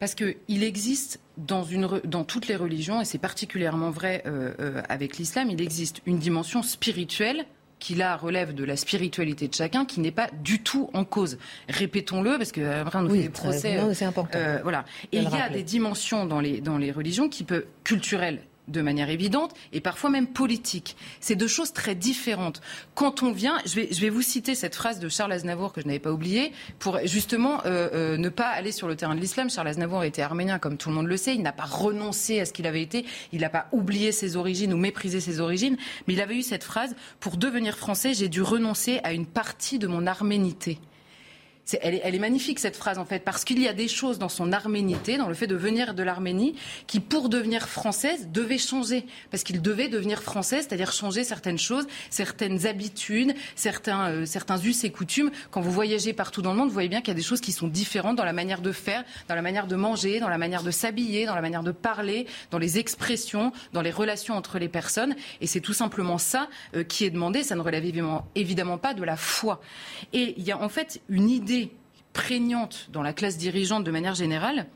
Parce qu'il existe dans, une, dans, toutes les religions, et c'est particulièrement vrai euh, euh, avec l'islam, il existe une dimension spirituelle qui là relève de la spiritualité de chacun, qui n'est pas du tout en cause. Répétons-le, parce que après on nous fait des procès. c'est important. Euh, voilà. Et il y a des dimensions dans les, dans les religions qui peuvent culturelles de manière évidente et parfois même politique. C'est deux choses très différentes. Quand on vient, je vais, je vais vous citer cette phrase de Charles Aznavour que je n'avais pas oubliée pour justement euh, euh, ne pas aller sur le terrain de l'islam. Charles Aznavour était arménien, comme tout le monde le sait. Il n'a pas renoncé à ce qu'il avait été. Il n'a pas oublié ses origines ou méprisé ses origines. Mais il avait eu cette phrase Pour devenir français, j'ai dû renoncer à une partie de mon arménité elle, est, magnifique cette phrase en fait, parce qu'il y a des choses dans son arménité, dans le fait de venir de l'Arménie, qui pour devenir française devaient changer, parce qu'il devait devenir français, c'est-à-dire changer certaines choses, certaines habitudes, certains, euh, certains us et coutumes. Quand vous voyagez partout dans le monde, vous voyez bien qu'il y a des choses qui sont différentes dans la manière de faire, dans la manière de manger, dans la manière de s'habiller, dans la manière de parler, dans les expressions, dans les relations entre les personnes, et c'est tout simplement ça euh, qui est demandé. Ça ne relève évidemment, évidemment pas de la foi. Et il y a en fait une idée prégnante dans la classe dirigeante de manière générale,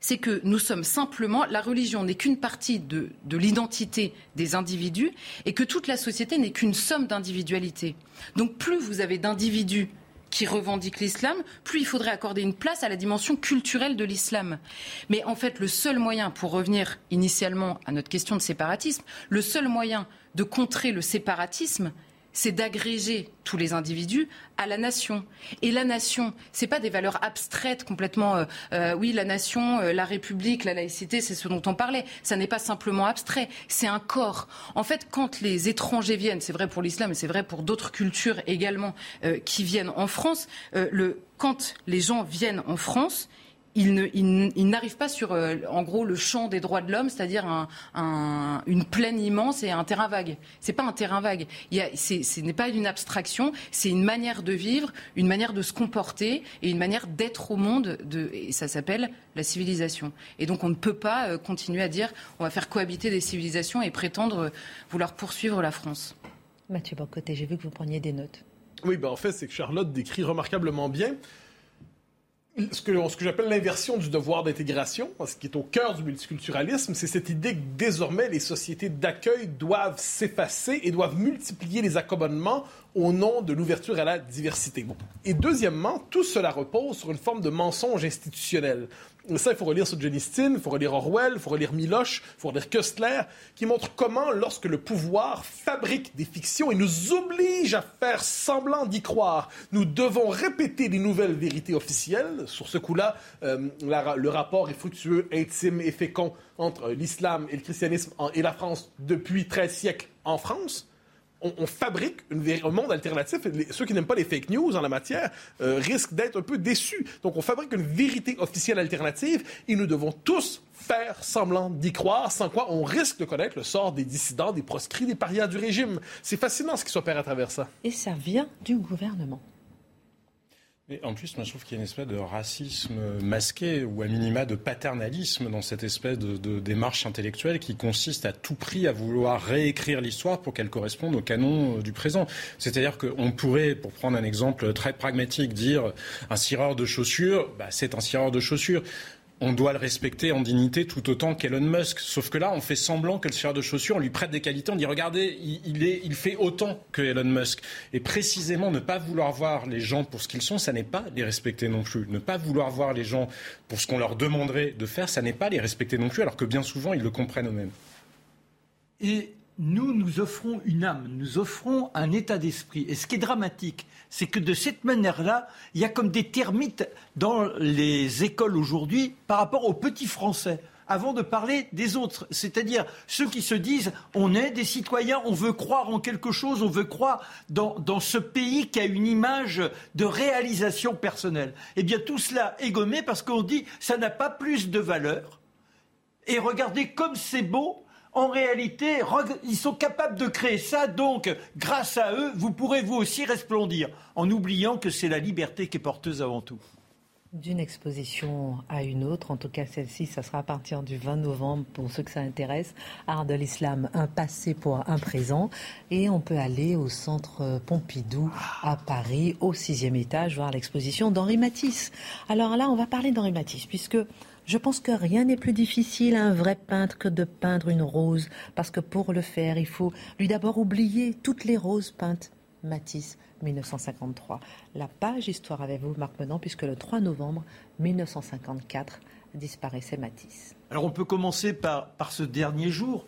c'est que nous sommes simplement, la religion n'est qu'une partie de, de l'identité des individus et que toute la société n'est qu'une somme d'individualités. Donc plus vous avez d'individus qui revendiquent l'islam, plus il faudrait accorder une place à la dimension culturelle de l'islam. Mais en fait, le seul moyen, pour revenir initialement à notre question de séparatisme, le seul moyen de contrer le séparatisme, c'est d'agréger tous les individus à la nation. Et la nation, c'est pas des valeurs abstraites complètement. Euh, euh, oui, la nation, euh, la République, la laïcité, c'est ce dont on parlait. Ça n'est pas simplement abstrait, c'est un corps. En fait, quand les étrangers viennent, c'est vrai pour l'islam, mais c'est vrai pour d'autres cultures également qui viennent en France. le, quand les gens viennent en France, il n'arrive pas sur, euh, en gros, le champ des droits de l'homme, c'est-à-dire une plaine immense et un terrain vague. C'est pas un terrain vague. ce n'est pas une abstraction, c'est une manière de vivre, une manière de se comporter et une manière d'être au monde. et ça s'appelle la civilisation. Et donc, on ne peut pas euh, continuer à dire on va faire cohabiter des civilisations et prétendre euh, vouloir poursuivre la France. Mathieu Bocoté, j'ai vu que vous preniez des notes. Oui, ben en fait, c'est que Charlotte décrit remarquablement bien ce que, j'appelle l'inversion du devoir d'intégration, ce qui est au cœur du multiculturalisme, c'est cette idée que désormais les sociétés d'accueil doivent s'effacer et doivent multiplier les accommodements au nom de l'ouverture à la diversité. Et deuxièmement, tout cela repose sur une forme de mensonge institutionnel. Ça, il faut relire Solzhenitsyn, il faut relire Orwell, il faut relire Miloche, il faut relire Köstler, qui montre comment, lorsque le pouvoir fabrique des fictions et nous oblige à faire semblant d'y croire, nous devons répéter les nouvelles vérités officielles. Sur ce coup-là, euh, le rapport est fructueux, intime et fécond entre l'islam et le christianisme et la France depuis 13 siècles en France on, fabrique un monde alternatif. ceux qui n'aiment pas les fake news en la matière euh, risquent d'être un peu déçus. Donc, on fabrique une vérité officielle alternative et nous devons tous faire semblant d'y croire, sans quoi on risque de connaître le sort des dissidents, des proscrits, des parias du régime. C'est fascinant ce qui s'opère à travers ça. Et ça vient du gouvernement en plus, moi, je trouve qu'il y a une espèce de racisme masqué ou à minima de paternalisme dans cette espèce de, démarche intellectuelle qui consiste à tout prix à vouloir réécrire l'histoire pour qu'elle corresponde au canon euh, du présent. C'est-à-dire qu'on pourrait, pour prendre un exemple très pragmatique, dire un cireur de chaussures, bah, c'est un cireur de chaussures on doit le respecter en dignité tout autant qu'Elon Musk. Sauf que là, on fait semblant que le de chaussures, on lui prête des qualités, on dit regardez, il, fait autant que Elon Musk. Et précisément, ne pas vouloir voir les gens pour ce qu'ils sont, ça n'est pas les respecter non plus. Ne pas vouloir voir les gens pour ce qu'on leur demanderait de faire, ça n'est pas les respecter non plus, alors que bien souvent, ils le comprennent eux-mêmes. Nous, nous offrons une âme, nous offrons un état d'esprit. Et ce qui est dramatique, c'est que de cette manière-là, il y a comme des termites dans les écoles aujourd'hui par rapport aux petits Français avant de parler des autres, c'est-à-dire ceux qui se disent on est des citoyens, on veut croire en quelque chose, on veut croire dans, dans ce pays qui a une image de réalisation personnelle. Eh bien tout cela est gommé parce qu'on dit ça n'a pas plus de valeur. Et regardez comme c'est beau en réalité, ils sont capables de créer ça, donc grâce à eux, vous pourrez vous aussi resplendir, en oubliant que c'est la liberté qui est porteuse avant tout. d'une exposition à une autre. En tout cas, celle-ci, ça sera à partir du 20 novembre pour ceux que ça intéresse. Art de l'islam, un passé pour un présent. Et on peut aller au centre Pompidou à Paris, au sixième étage, voir l'exposition d'Henri Matisse. Alors là, on va parler d'Henri Matisse, puisque je pense que rien n'est plus difficile à un vrai peintre que de peindre une rose, parce que pour le faire, il faut lui d'abord oublier toutes les roses peintes. Matisse 1953. La page histoire avec vous, Marc Menant, puisque le 3 novembre 1954 disparaissait Matisse. Alors on peut commencer par, par ce dernier jour.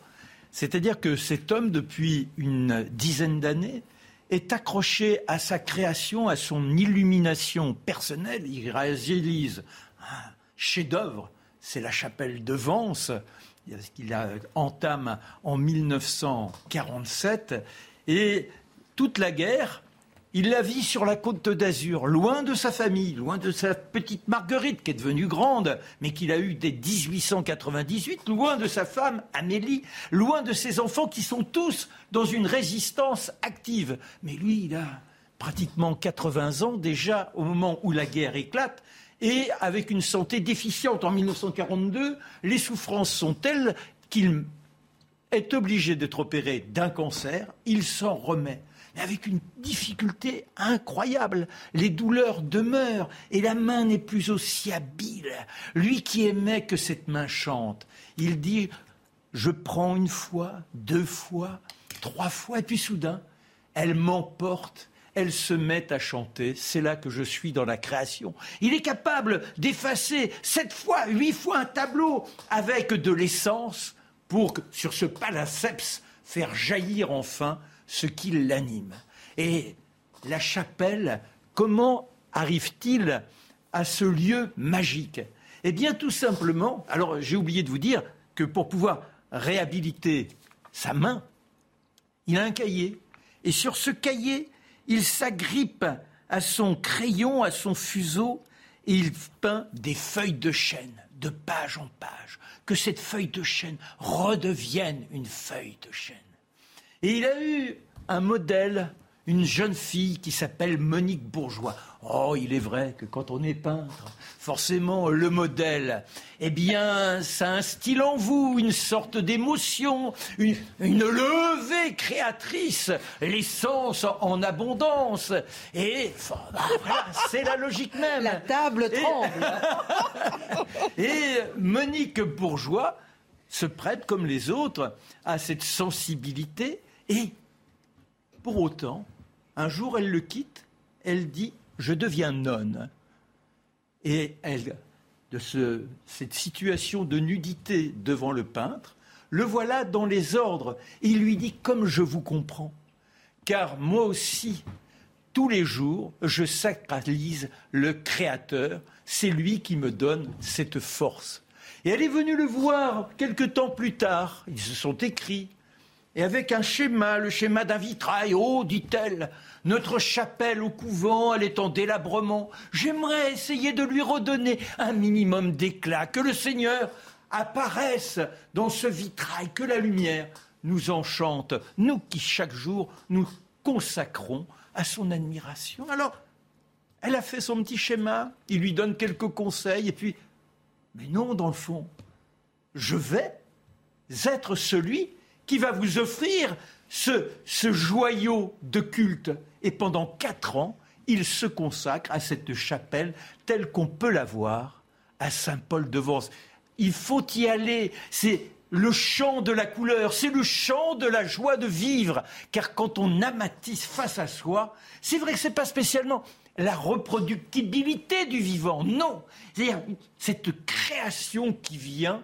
C'est-à-dire que cet homme, depuis une dizaine d'années, est accroché à sa création, à son illumination personnelle. Il réalise un chef-d'œuvre, c'est la chapelle de Vence, qu'il entame en 1947. Et toute la guerre, il la vit sur la côte d'Azur, loin de sa famille, loin de sa petite Marguerite qui est devenue grande, mais qu'il a eue dès 1898, loin de sa femme Amélie, loin de ses enfants qui sont tous dans une résistance active. Mais lui, il a pratiquement 80 ans déjà au moment où la guerre éclate et avec une santé déficiente. En 1942, les souffrances sont telles qu'il est obligé d'être opéré d'un cancer, il s'en remet avec une difficulté incroyable. Les douleurs demeurent et la main n'est plus aussi habile. Lui qui aimait que cette main chante, il dit Je prends une fois, deux fois, trois fois, et puis soudain, elle m'emporte elle se met à chanter. C'est là que je suis dans la création. Il est capable d'effacer sept fois, huit fois un tableau avec de l'essence pour, sur ce palaceps, faire jaillir enfin ce qui l'anime. Et la chapelle, comment arrive-t-il à ce lieu magique? Eh bien, tout simplement, alors j'ai oublié de vous dire que pour pouvoir réhabiliter sa main, il a un cahier. Et sur ce cahier, il s'agrippe à son crayon, à son fuseau, et il peint des feuilles de chêne, de page en page, que cette feuille de chêne redevienne une feuille de chêne. Et il a eu un modèle, une jeune fille qui s'appelle Monique Bourgeois. Oh, il est vrai que quand on est peintre, forcément, le modèle, eh bien, ça instille en vous une sorte d'émotion, une, levée créatrice, l'essence en abondance. Et bah, c'est la logique même. La table tremble. et Monique Bourgeois se prête, comme les autres, à cette sensibilité et pour autant, un jour elle le quitte, elle dit Je deviens nonne. Et elle, de cette situation de nudité devant le peintre, le voilà dans les ordres. il lui dit Comme je vous comprends, car moi aussi, tous les jours, je sacralise le Créateur. C'est lui qui me donne cette force. Et elle est venue le voir quelque temps plus tard. Ils se sont écrits et avec un schéma, le schéma d'un vitrail. Oh, dit-elle, notre chapelle au couvent, elle est en délabrement. J'aimerais essayer de lui redonner un minimum d'éclat, que le Seigneur apparaisse dans ce vitrail, que la lumière nous enchante, nous qui chaque jour nous consacrons à son admiration. Alors, elle a fait son petit schéma, il lui donne quelques conseils, et puis, mais non, dans le fond, je vais être celui qui va vous offrir ce, ce joyau de culte. Et pendant quatre ans, il se consacre à cette chapelle telle qu'on peut la voir à Saint-Paul-de-Vence. Il faut y aller. C'est le chant de la couleur, c'est le chant de la joie de vivre. Car quand on amatisse face à soi, c'est vrai que ce n'est pas spécialement la reproductibilité du vivant, non. C'est-à-dire cette création qui vient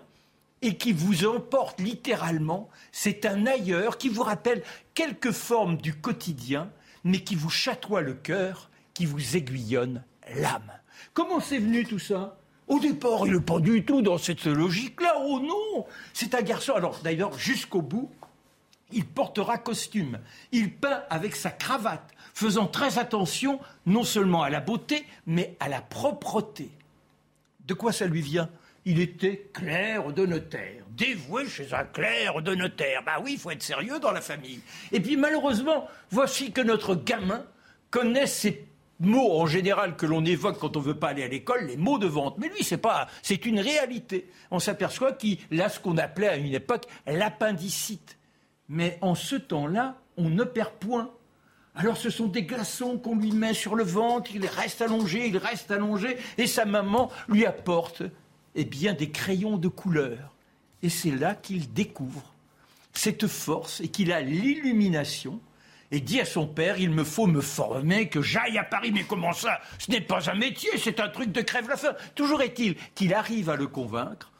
et qui vous emporte littéralement. C'est un ailleurs qui vous rappelle quelques formes du quotidien, mais qui vous chatoie le cœur, qui vous aiguillonne l'âme. Comment c'est venu tout ça? Au départ, il n'est pas du tout dans cette logique-là. Oh non C'est un garçon. Alors d'ailleurs, jusqu'au bout, il portera costume. Il peint avec sa cravate, faisant très attention non seulement à la beauté, mais à la propreté. De quoi ça lui vient? Il était clerc de notaire, dévoué chez un clerc de notaire. Bah oui, il faut être sérieux dans la famille. Et puis malheureusement, voici que notre gamin connaît ses mots en général que l'on évoque quand on veut pas aller à l'école, les mots de vente. Mais lui, c'est pas, c'est une réalité. On s'aperçoit qu'il a ce qu'on appelait à une époque l'appendicite. Mais en ce temps-là, on ne perd point. Alors ce sont des glaçons qu'on lui met sur le ventre, il reste allongé, il reste allongé, et sa maman lui apporte eh bien, des crayons de couleur. Et c'est là qu'il découvre cette force et qu'il a l'illumination et dit à son père, il me faut me former, que j'aille à Paris. Mais comment ça? Ce n'est pas un métier, c'est un truc de crève-la-faim. Toujours est-il qu'il arrive à le convaincre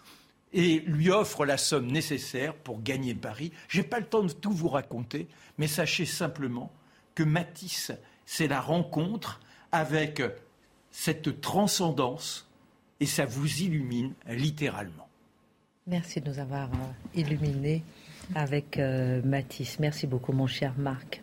et lui offre la somme nécessaire pour gagner Paris. Je n'ai pas le temps de tout vous raconter, mais sachez simplement que Matisse, c'est la rencontre avec cette transcendance et ça vous illumine littéralement. Merci de nous avoir euh, illuminés avec euh, Matisse. Merci beaucoup, mon cher Marc.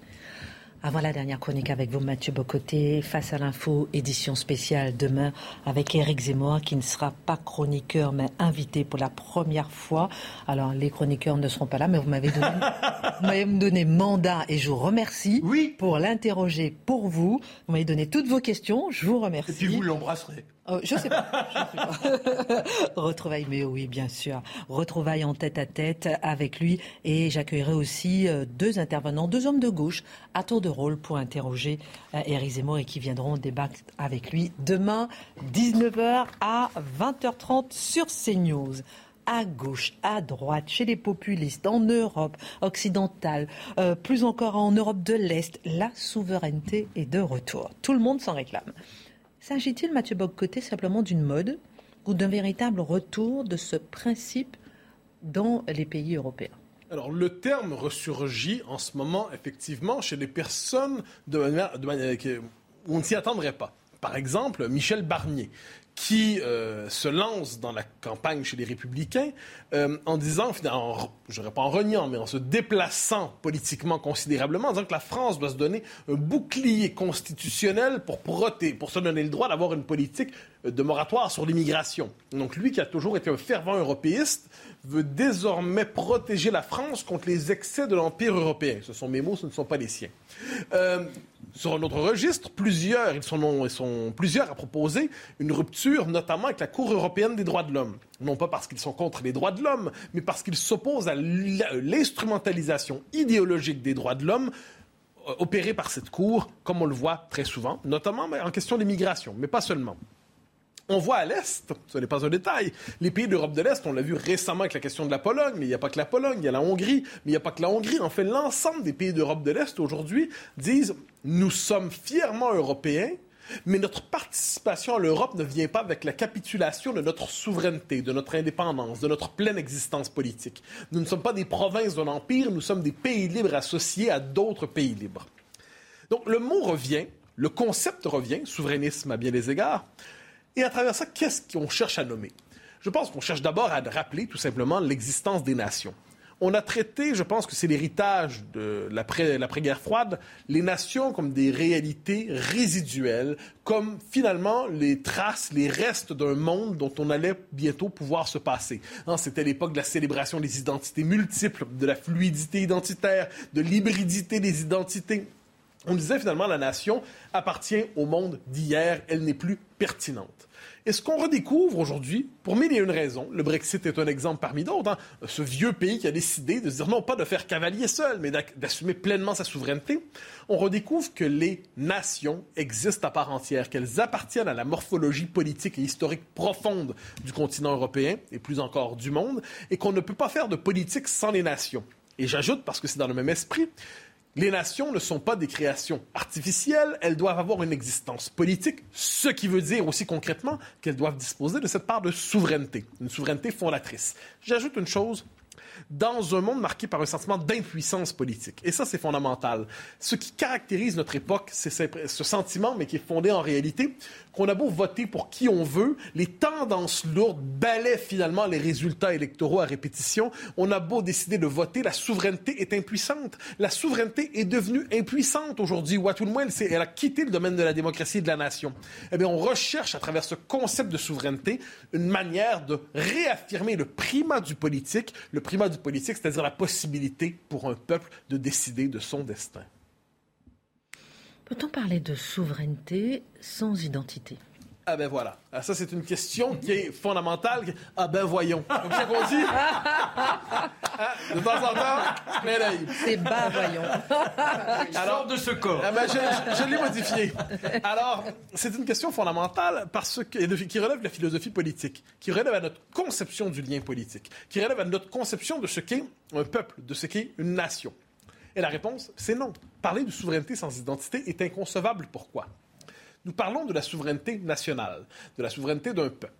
Avant la dernière chronique avec vous, Mathieu Bocoté, face à l'info, édition spéciale demain avec Éric Zemmour, qui ne sera pas chroniqueur, mais invité pour la première fois. Alors, les chroniqueurs ne seront pas là, mais vous m'avez donné, donné mandat et je vous remercie oui. pour l'interroger pour vous. Vous m'avez donné toutes vos questions, je vous remercie. Et puis vous l'embrasserez. Oh, je sais pas. sais pas. Retrouvailles, mais oui, bien sûr. Retrouvailles en tête à tête avec lui. Et j'accueillerai aussi euh, deux intervenants, deux hommes de gauche, à tour de rôle pour interroger euh, Zemmour et qui viendront débattre avec lui demain, 19h à 20h30 sur CNews à gauche, à droite, chez les populistes, en Europe occidentale, euh, plus encore en Europe de l'Est, la souveraineté est de retour. Tout le monde s'en réclame. S'agit-il, Mathieu Boccoté, simplement d'une mode ou d'un véritable retour de ce principe dans les pays européens? Alors, le terme ressurgit en ce moment, effectivement, chez les personnes de où on ne s'y attendrait pas. Par exemple, Michel Barnier, qui euh, se lance dans la campagne chez les Républicains euh, en disant, finalement, je dirais pas en reniant, mais en se déplaçant politiquement considérablement, en disant que la France doit se donner un bouclier constitutionnel pour, protéger, pour se donner le droit d'avoir une politique de moratoire sur l'immigration. Donc lui, qui a toujours été un fervent européiste, veut désormais protéger la France contre les excès de l'Empire européen. Ce sont mes mots, ce ne sont pas les siens. Euh, sur un autre registre, plusieurs, ils sont, ils sont plusieurs à proposer une rupture, notamment avec la Cour européenne des droits de l'homme. Non pas parce qu'ils sont contre les droits de l'homme, mais parce qu'ils s'opposent à l'instrumentalisation idéologique des droits de l'homme euh, opérée par cette Cour, comme on le voit très souvent, notamment en question d'immigration, mais pas seulement. On voit à l'Est, ce n'est pas un détail, les pays d'Europe de l'Est, on l'a vu récemment avec la question de la Pologne, mais il n'y a pas que la Pologne, il y a la Hongrie, mais il n'y a pas que la Hongrie. En fait, l'ensemble des pays d'Europe de l'Est aujourd'hui disent nous sommes fièrement européens, mais notre participation à l'Europe ne vient pas avec la capitulation de notre souveraineté, de notre indépendance, de notre pleine existence politique. Nous ne sommes pas des provinces d'un empire, nous sommes des pays libres associés à d'autres pays libres. Donc le mot revient, le concept revient, souverainisme à bien des égards, et à travers ça, qu'est-ce qu'on cherche à nommer? Je pense qu'on cherche d'abord à rappeler tout simplement l'existence des nations. On a traité, je pense que c'est l'héritage de l'après-guerre froide, les nations comme des réalités résiduelles, comme finalement les traces, les restes d'un monde dont on allait bientôt pouvoir se passer. Hein, c'était l'époque de la célébration des identités multiples, de la fluidité identitaire, de l'hybridité des identités. On disait finalement la nation appartient au monde d'hier, elle n'est plus pertinente. Et ce qu'on redécouvre aujourd'hui, pour mille et une raisons, le Brexit est un exemple parmi d'autres, hein, ce vieux pays qui a décidé de se dire non pas de faire cavalier seul, mais d'assumer pleinement sa souveraineté, on redécouvre que les nations existent à part entière, qu'elles appartiennent à la morphologie politique et historique profonde du continent européen, et plus encore du monde, et qu'on ne peut pas faire de politique sans les nations. Et j'ajoute, parce que c'est dans le même esprit, les nations ne sont pas des créations artificielles, elles doivent avoir une existence politique, ce qui veut dire aussi concrètement qu'elles doivent disposer de cette part de souveraineté, une souveraineté fondatrice. J'ajoute une chose, dans un monde marqué par un sentiment d'impuissance politique. Et ça, c'est fondamental. Ce qui caractérise notre époque, c'est ce sentiment, mais qui est fondé en réalité, qu'on a beau voter pour qui on veut, les tendances lourdes balaient finalement les résultats électoraux à répétition. On a beau décider de voter, la souveraineté est impuissante. La souveraineté est devenue impuissante aujourd'hui, ou à tout le moins, elle, a quitté le domaine de la démocratie et de la nation. Eh bien, on recherche à travers ce concept de souveraineté une manière de réaffirmer le primat du politique, le primat du politique, c'est-à-dire la possibilité pour un peuple de décider de son destin. Peut-on parler de souveraineté sans identité? Ah ben voilà. Ah, ça, c'est une question qui est fondamentale. Ah ben voyons. Comme ça qu'on dit? Ah, de temps en temps, plein C'est bas voyons. Alors de ce corps. Ah ben, je, l'ai modifié. Alors, c'est une question fondamentale parce que, qui relève de la philosophie politique, qui relève à notre conception du lien politique, qui relève à notre conception de ce qu'est un peuple, de ce qu'est une nation. Et la réponse, c'est non. Parler de souveraineté sans identité est inconcevable. Pourquoi? Nous parlons de la souveraineté nationale, de la souveraineté d'un peuple.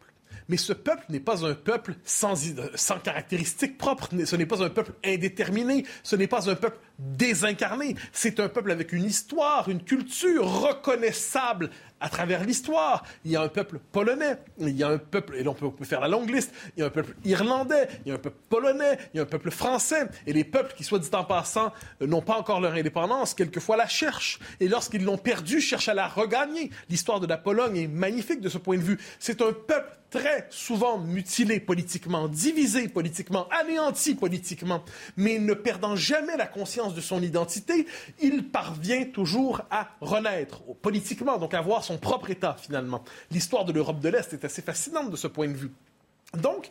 Mais ce peuple n'est pas un peuple sans, sans caractéristiques propres, ce n'est pas un peuple indéterminé, ce n'est pas un peuple désincarné, c'est un peuple avec une histoire, une culture reconnaissable à travers l'histoire. Il y a un peuple polonais, il y a un peuple, et on peut, faire la longue liste, il y a un peuple irlandais, il y a un peuple polonais, il y a un peuple français. Et les peuples qui, soit dit en passant, euh, n'ont pas encore leur indépendance, quelquefois la cherchent. Et lorsqu'ils l'ont perdue, cherchent à la regagner. L'histoire de la Pologne est magnifique de ce point de vue. C'est un peuple très souvent mutilé politiquement, divisé politiquement, anéanti politiquement, mais ne perdant jamais la conscience de son identité, il parvient toujours à renaître politiquement, donc à avoir son propre État finalement. L'histoire de l'Europe de l'Est est assez fascinante de ce point de vue. Donc,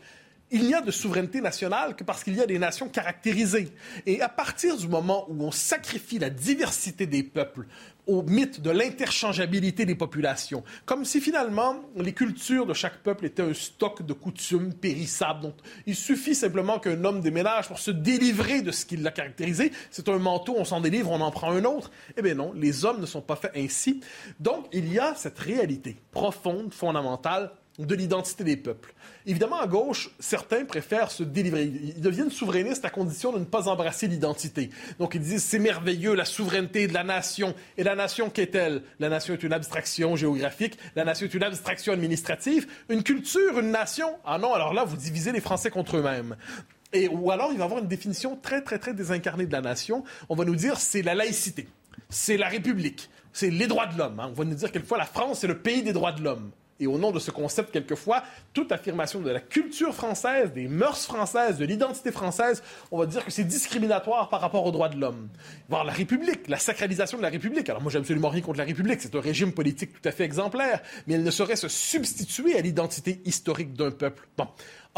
il n'y a de souveraineté nationale que parce qu'il y a des nations caractérisées. Et à partir du moment où on sacrifie la diversité des peuples au mythe de l'interchangeabilité des populations, comme si finalement les cultures de chaque peuple étaient un stock de coutumes périssables. Il suffit simplement qu'un homme déménage pour se délivrer de ce qui l'a caractérisé. C'est un manteau, on s'en délivre, on en prend un autre. Eh bien non, les hommes ne sont pas faits ainsi. Donc, il y a cette réalité profonde, fondamentale de l'identité des peuples. Évidemment, à gauche, certains préfèrent se délivrer. Ils deviennent souverainistes à condition de ne pas embrasser l'identité. Donc, ils disent c'est merveilleux, la souveraineté de la nation. Et la nation, qu'est-elle? La nation est une abstraction géographique. La nation est une abstraction administrative. Une culture, une nation? Ah non, alors là, vous divisez les Français contre eux-mêmes. Et, ou alors, il va avoir une définition très, très, très désincarnée de la nation. On va nous dire c'est la laïcité, c'est la République, c'est les droits de l'homme. Hein. On va nous dire quelquefois la France, c'est le pays des droits de l'homme et au nom de ce concept, quelquefois, toute affirmation de la culture française, des mœurs françaises, de l'identité française, on va dire que c'est discriminatoire par rapport aux droits de l'homme. Voir la République, la sacralisation de la République. Alors moi, j'ai absolument rien contre la République, c'est un régime politique tout à fait exemplaire, mais elle ne saurait se substituer à l'identité historique d'un peuple. Bon.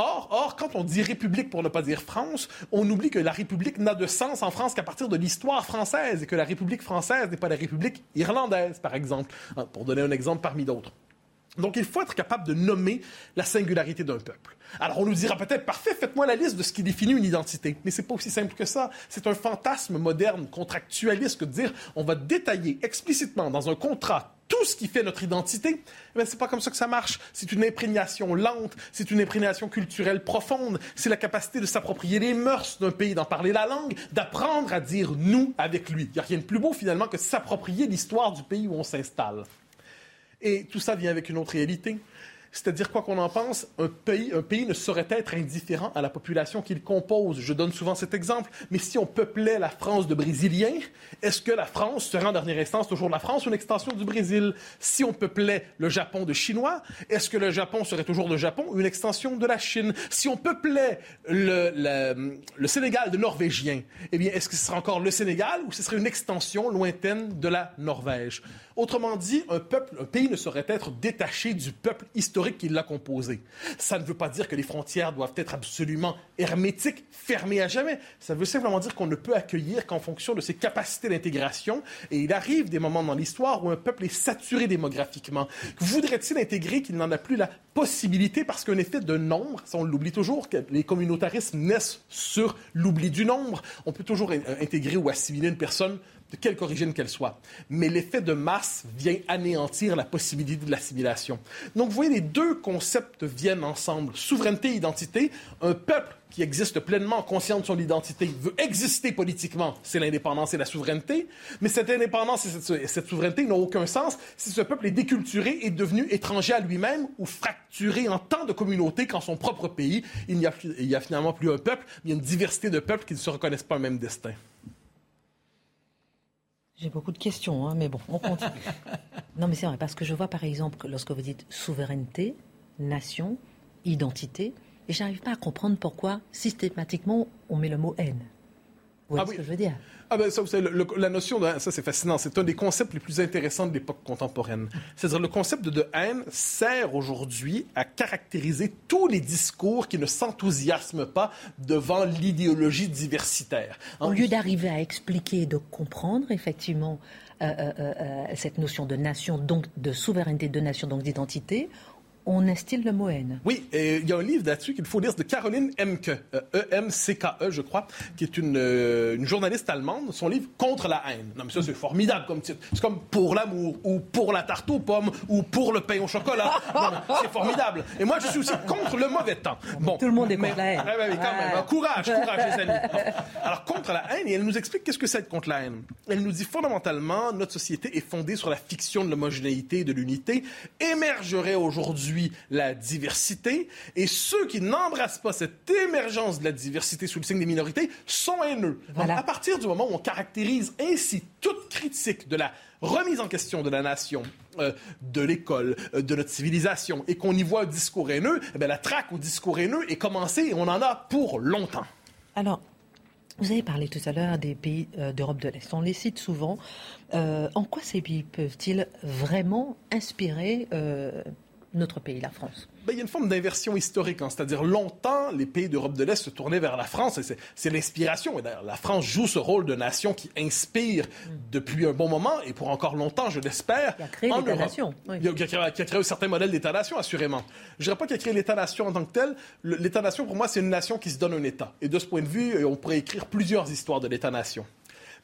Or, or, quand on dit République pour ne pas dire France, on oublie que la République n'a de sens en France qu'à partir de l'histoire française et que la République française n'est pas la République irlandaise, par exemple, hein, pour donner un exemple parmi d'autres. Donc, il faut être capable de nommer la singularité d'un peuple. Alors, on nous dira peut-être, parfait, faites-moi la liste de ce qui définit une identité. Mais c'est pas aussi simple que ça. C'est un fantasme moderne, contractualiste, que de dire, on va détailler explicitement dans un contrat tout ce qui fait notre identité, eh c'est pas comme ça que ça marche. C'est une imprégnation lente, c'est une imprégnation culturelle profonde, c'est la capacité de s'approprier les mœurs d'un pays, d'en parler la langue, d'apprendre à dire nous avec lui. Il n'y a rien de plus beau finalement que s'approprier l'histoire du pays où on s'installe. Et tout ça vient avec une autre réalité. C'est-à-dire, quoi qu'on en pense, un pays, un pays ne saurait être indifférent à la population qu'il compose. Je donne souvent cet exemple. Mais si on peuplait la France de Brésiliens, est-ce que la France serait en dernière instance toujours la France ou une extension du Brésil? Si on peuplait le Japon de Chinois, est-ce que le Japon serait toujours le Japon ou une extension de la Chine? Si on peuplait le, Sénégal de Norvégiens, eh bien, est-ce que ce serait encore le Sénégal ou ce serait une extension lointaine de la Norvège? Autrement dit, un peuple, un pays ne saurait être détaché du peuple historique qui l'a composé. Ça ne veut pas dire que les frontières doivent être absolument hermétiques, fermées à jamais. Ça veut simplement dire qu'on ne peut accueillir qu'en fonction de ses capacités d'intégration. Et il arrive des moments dans l'histoire où un peuple est saturé démographiquement. Voudrait-il intégrer qu'il n'en a plus la possibilité parce qu'un effet de nombre, ça on l'oublie toujours, que les communautarismes naissent sur l'oubli du nombre. On peut toujours intégrer ou assimiler une personne de quelque origine qu'elle soit. Mais l'effet de masse vient anéantir la possibilité de l'assimilation. Donc, vous voyez, les deux concepts viennent ensemble. Souveraineté, identité. Un peuple qui existe pleinement conscient de son identité veut exister politiquement, c'est l'indépendance et la souveraineté. Mais cette indépendance et cette, souveraineté n'ont aucun sens si ce peuple est déculturé et devenu étranger à lui-même ou fracturé en tant de communautés qu'en son propre pays, il n'y a, a, finalement plus un peuple, mais une diversité de peuples qui ne se reconnaissent pas le même destin. J'ai beaucoup de questions, hein, mais bon, on continue. non, mais c'est vrai, parce que je vois par exemple que lorsque vous dites souveraineté, nation, identité, et j'arrive pas à comprendre pourquoi systématiquement on met le mot haine. Vous Ah ce oui. que je veux dire Ah ben ça, vous savez, le- le- la notion de ça c'est fascinant. C'est un des concepts les plus intéressants de l'époque contemporaine. C'est-à-dire le concept de, de haine sert aujourd'hui à caractériser tous les discours qui ne s'enthousiasment pas devant l'idéologie diversitaire. Au lieu d'arriver à expliquer et de comprendre effectivement euh, euh, euh, cette notion de nation, donc de souveraineté de nation, donc d'identité, on instille le mot haine. Oui, et il y a un livre là-dessus qu'il faut lire de Caroline Emke, euh, E-M-C-K-E, je crois, qui est une, euh, une journaliste allemande. Son livre Contre la haine. Non, mais ça, c'est formidable comme titre. C'est comme Pour l'amour, ou Pour la tarte aux pommes, ou Pour le pain au chocolat. C'est formidable. Et moi, je suis aussi contre le mauvais temps. Bon, Tout le monde est mais- contre la haine. Mais quand même. Ah. Courage, courage, les amis. Alors, contre la haine, et elle nous explique qu'est-ce que c'est être contre la haine. Elle nous dit fondamentalement, notre société est fondée sur la fiction de l'homogénéité et de l'unité. Émergerait aujourd'hui la diversité, et ceux qui n'embrassent pas cette émergence de la diversité sous le signe des minorités sont haineux. Donc, à partir du moment où on caractérise ainsi toute critique de la remise en question de la nation, euh, de l'école, euh, de notre civilisation, et qu'on y voit un discours haineux, eh bien, la traque au discours haineux est commencée et on en a pour longtemps. Alors, vous avez parlé tout à l'heure des pays euh, d'Europe de l'Est. On les cite souvent. En quoi ces pays peuvent-ils vraiment inspirer notre pays, la France Ben, il y a une forme d'inversion historique, hein. c'est-à-dire longtemps, les pays d'Europe de l'Est se tournaient vers la France, et c'est- l'inspiration. Et d'ailleurs, la France joue ce rôle de nation qui inspire depuis un bon moment, et pour encore longtemps, je l'espère. Qui a créé l'État-nation, oui. Il y a- a, créé, un certain modèle d'État-nation, assurément. Je dirais pas qu'il a créé l'État-nation en tant que tel. L'État-nation, pour moi, c'est une nation qui se donne un État. Et de ce point de vue, euh, on pourrait écrire plusieurs histoires de l'État-nation.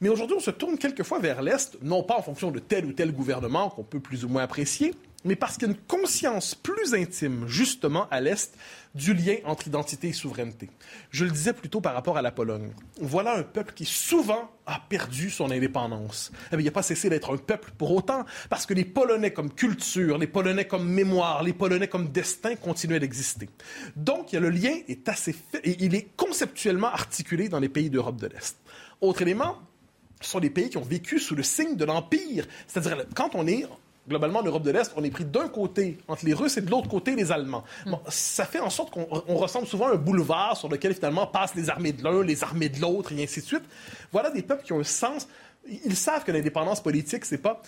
Mais aujourd'hui, on se tourne quelquefois vers l'Est, non pas en fonction de tel ou tel gouvernement qu'on peut plus ou moins apprécier, mais parce qu'il y a une conscience plus intime, justement, à l'Est, du lien entre identité et souveraineté. Je le disais plutôt par rapport à la Pologne. Voilà un peuple qui souvent a perdu son indépendance. Eh il n'a pas cessé d'être un peuple pour autant, parce que les Polonais comme culture, les Polonais comme mémoire, les Polonais comme destin continuaient d'exister. Donc, le lien est assez fait, et il est conceptuellement articulé dans les pays d'Europe de l'Est. Autre élément, ce sont des pays qui ont vécu sous le signe de l'Empire. C'est-à-dire, quand on est globalement en Europe de l'Est, on est pris d'un côté entre les Russes et de l'autre côté les Allemands. Bon, ça fait en sorte qu'on on ressemble souvent à un boulevard sur lequel finalement passent les armées de l'un, les armées de l'autre, et ainsi de suite. Voilà des peuples qui ont un sens. Ils savent que l'indépendance politique, c'est pas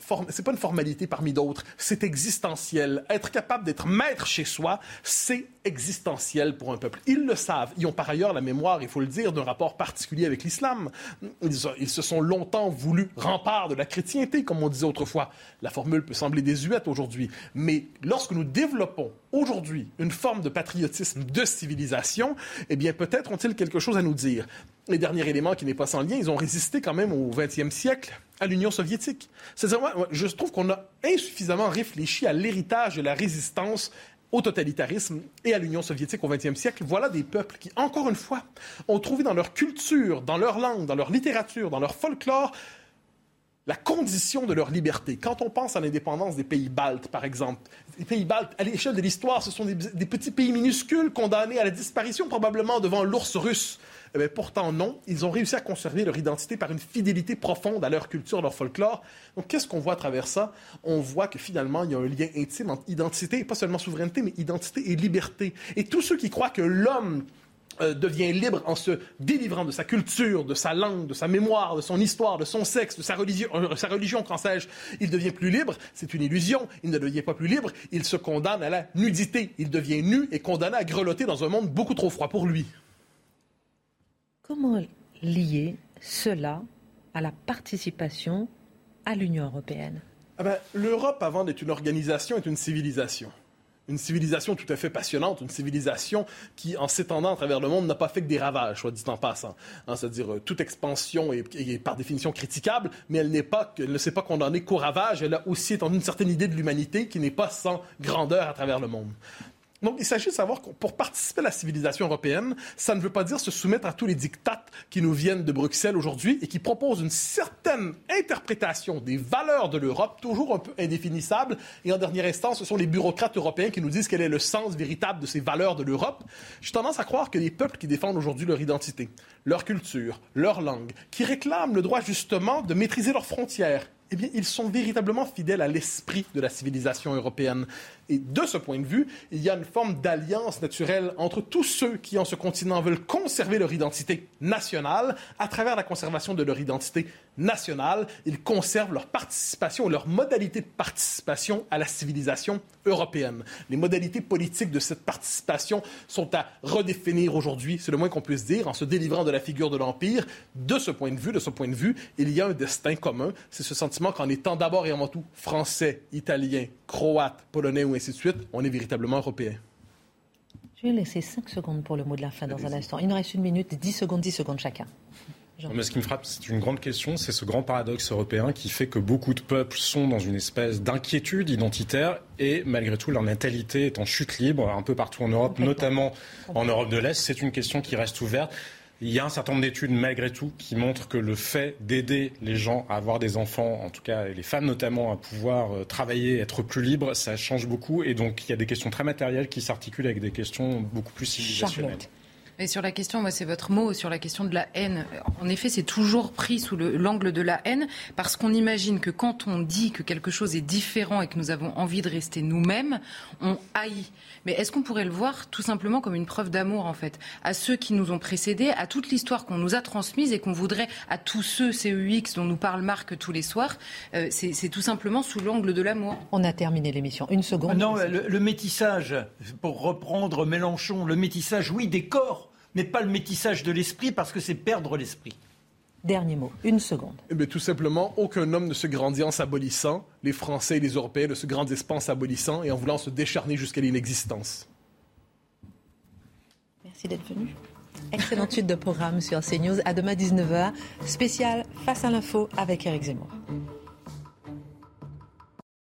forme- c'est pas une formalité parmi d'autres, c'est existentiel. Être capable d'être maître chez soi, c'est existentiel pour un peuple. Ils le savent. Ils ont par ailleurs la mémoire, il faut le dire, d'un rapport particulier avec l'islam. Ils, ils se sont longtemps voulu rempart de la chrétienté, comme on disait autrefois. La formule peut sembler désuète aujourd'hui, mais lorsque nous développons aujourd'hui une forme de patriotisme de civilisation, eh bien peut-être ont-ils quelque chose à nous dire. Les dernier élément qui n'est pas sans lien, ils ont résisté quand même au 20e siècle à l'Union soviétique. C'est-à-dire, moi, je trouve qu'on a insuffisamment réfléchi à l'héritage de la résistance au totalitarisme et à l'Union soviétique au XXe siècle. Voilà des peuples qui, encore une fois, ont trouvé dans leur culture, dans leur langue, dans leur littérature, dans leur folklore, la condition de leur liberté. Quand on pense à l'indépendance des pays baltes, par exemple, les pays baltes, à l'échelle de l'histoire, ce sont des petits pays minuscules condamnés à la disparition probablement devant l'ours russe. Eh bien, pourtant, non. Ils ont réussi à conserver leur identité par une fidélité profonde à leur culture, leur folklore. Donc, qu'est-ce qu'on voit à travers ça? On voit que finalement, il y a un lien intime entre identité, et pas seulement souveraineté, mais identité et liberté. Et tous ceux qui croient que l'homme euh, devient libre en se délivrant de sa culture, de sa langue, de sa mémoire, de son histoire, de son sexe, de sa religion, euh, sa religion, qu'en sais-je, il devient plus libre, c'est une illusion, il ne devient pas plus libre, il se condamne à la nudité, il devient nu et condamné à grelotter dans un monde beaucoup trop froid pour lui. Comment lier cela à la participation à l'Union européenne? Ah ben, L'Europe, avant d'être une organisation, est une civilisation. Une civilisation tout à fait passionnante, une civilisation qui, en s'étendant à travers le monde, n'a pas fait que des ravages, soit dit en passant. Hein, C'est-à-dire, euh, toute expansion est, par définition critiquable, mais elle, n'est pas, elle ne s'est pas condamnée qu'au ravage, elle a aussi étendu une certaine idée de l'humanité qui n'est pas sans grandeur à travers le monde. Donc, il s'agit de savoir que pour participer à la civilisation européenne, ça ne veut pas dire se soumettre à tous les dictats qui nous viennent de Bruxelles aujourd'hui et qui proposent une certaine interprétation des valeurs de l'Europe, toujours un peu indéfinissable. Et en dernière instance, ce sont les bureaucrates européens qui nous disent quel est le sens véritable de ces valeurs de l'Europe. J'ai tendance à croire que les peuples qui défendent aujourd'hui leur identité, leur culture, leur langue, qui réclament le droit justement de maîtriser leurs frontières, eh bien, ils sont véritablement fidèles à l'esprit de la civilisation européenne. Et de ce point de vue, il y a une forme d'alliance naturelle entre tous ceux qui, en ce continent, veulent conserver leur identité nationale à travers la conservation de leur identité nationale. Ils conservent leur participation, leur modalité de participation à la civilisation européenne. Les modalités politiques de cette participation sont à redéfinir aujourd'hui, c'est le moins qu'on puisse dire, en se délivrant de la figure de l'Empire. De ce point de vue, de ce point de vue, il y a un destin commun. C'est ce sentiment qu'en étant d'abord et avant tout français, italien, croate, polonais ou ainsi de suite, on est véritablement européen. Je vais laisser 5 secondes pour le mot de la fin dans un instant. Il nous reste une minute, 10 secondes, 10 secondes chacun. Mais ce qui me frappe, c'est une grande question, c'est ce grand paradoxe européen qui fait que beaucoup de peuples sont dans une espèce d'inquiétude identitaire et malgré tout leur natalité est en chute libre un peu partout en Europe, notamment en Europe de l'Est. C'est une question qui reste ouverte. Il y a un certain nombre d'études, malgré tout, qui montrent que le fait d'aider les gens à avoir des enfants, en tout cas les femmes notamment, à pouvoir euh, travailler, être plus libres, ça change beaucoup. Et donc, il y a des questions très matérielles qui s'articulent avec des questions beaucoup plus civilisationnelles. Et sur la question, moi, c'est votre mot sur la question de la haine. En effet, c'est toujours pris sous l'angle de la haine parce qu'on imagine que quand on dit que quelque chose est différent et que nous avons envie de rester nous-mêmes, on haït. Mais est-ce qu'on pourrait le voir tout simplement comme une preuve d'amour, en fait, à ceux qui nous ont précédés, à toute l'histoire qu'on nous a transmise et qu'on voudrait à tous ceux CEX dont nous parle Marc tous les soirs euh, C'est tout simplement sous l'angle de l'amour. On a terminé l'émission. Une seconde. Non, le, le métissage, pour reprendre Mélenchon, le métissage, oui, des corps mais pas le métissage de l'esprit parce que c'est perdre l'esprit. Dernier mot, une seconde. Eh tout simplement, aucun homme ne se grandit en s'abolissant. Les Français et les Européens ne se grandissent pas en s'abolissant et en voulant se décharner jusqu'à l'inexistence. Merci d'être venu. Excellente suite de programme sur CNews. À demain 19h, spécial Face à l'info avec Eric Zemmour.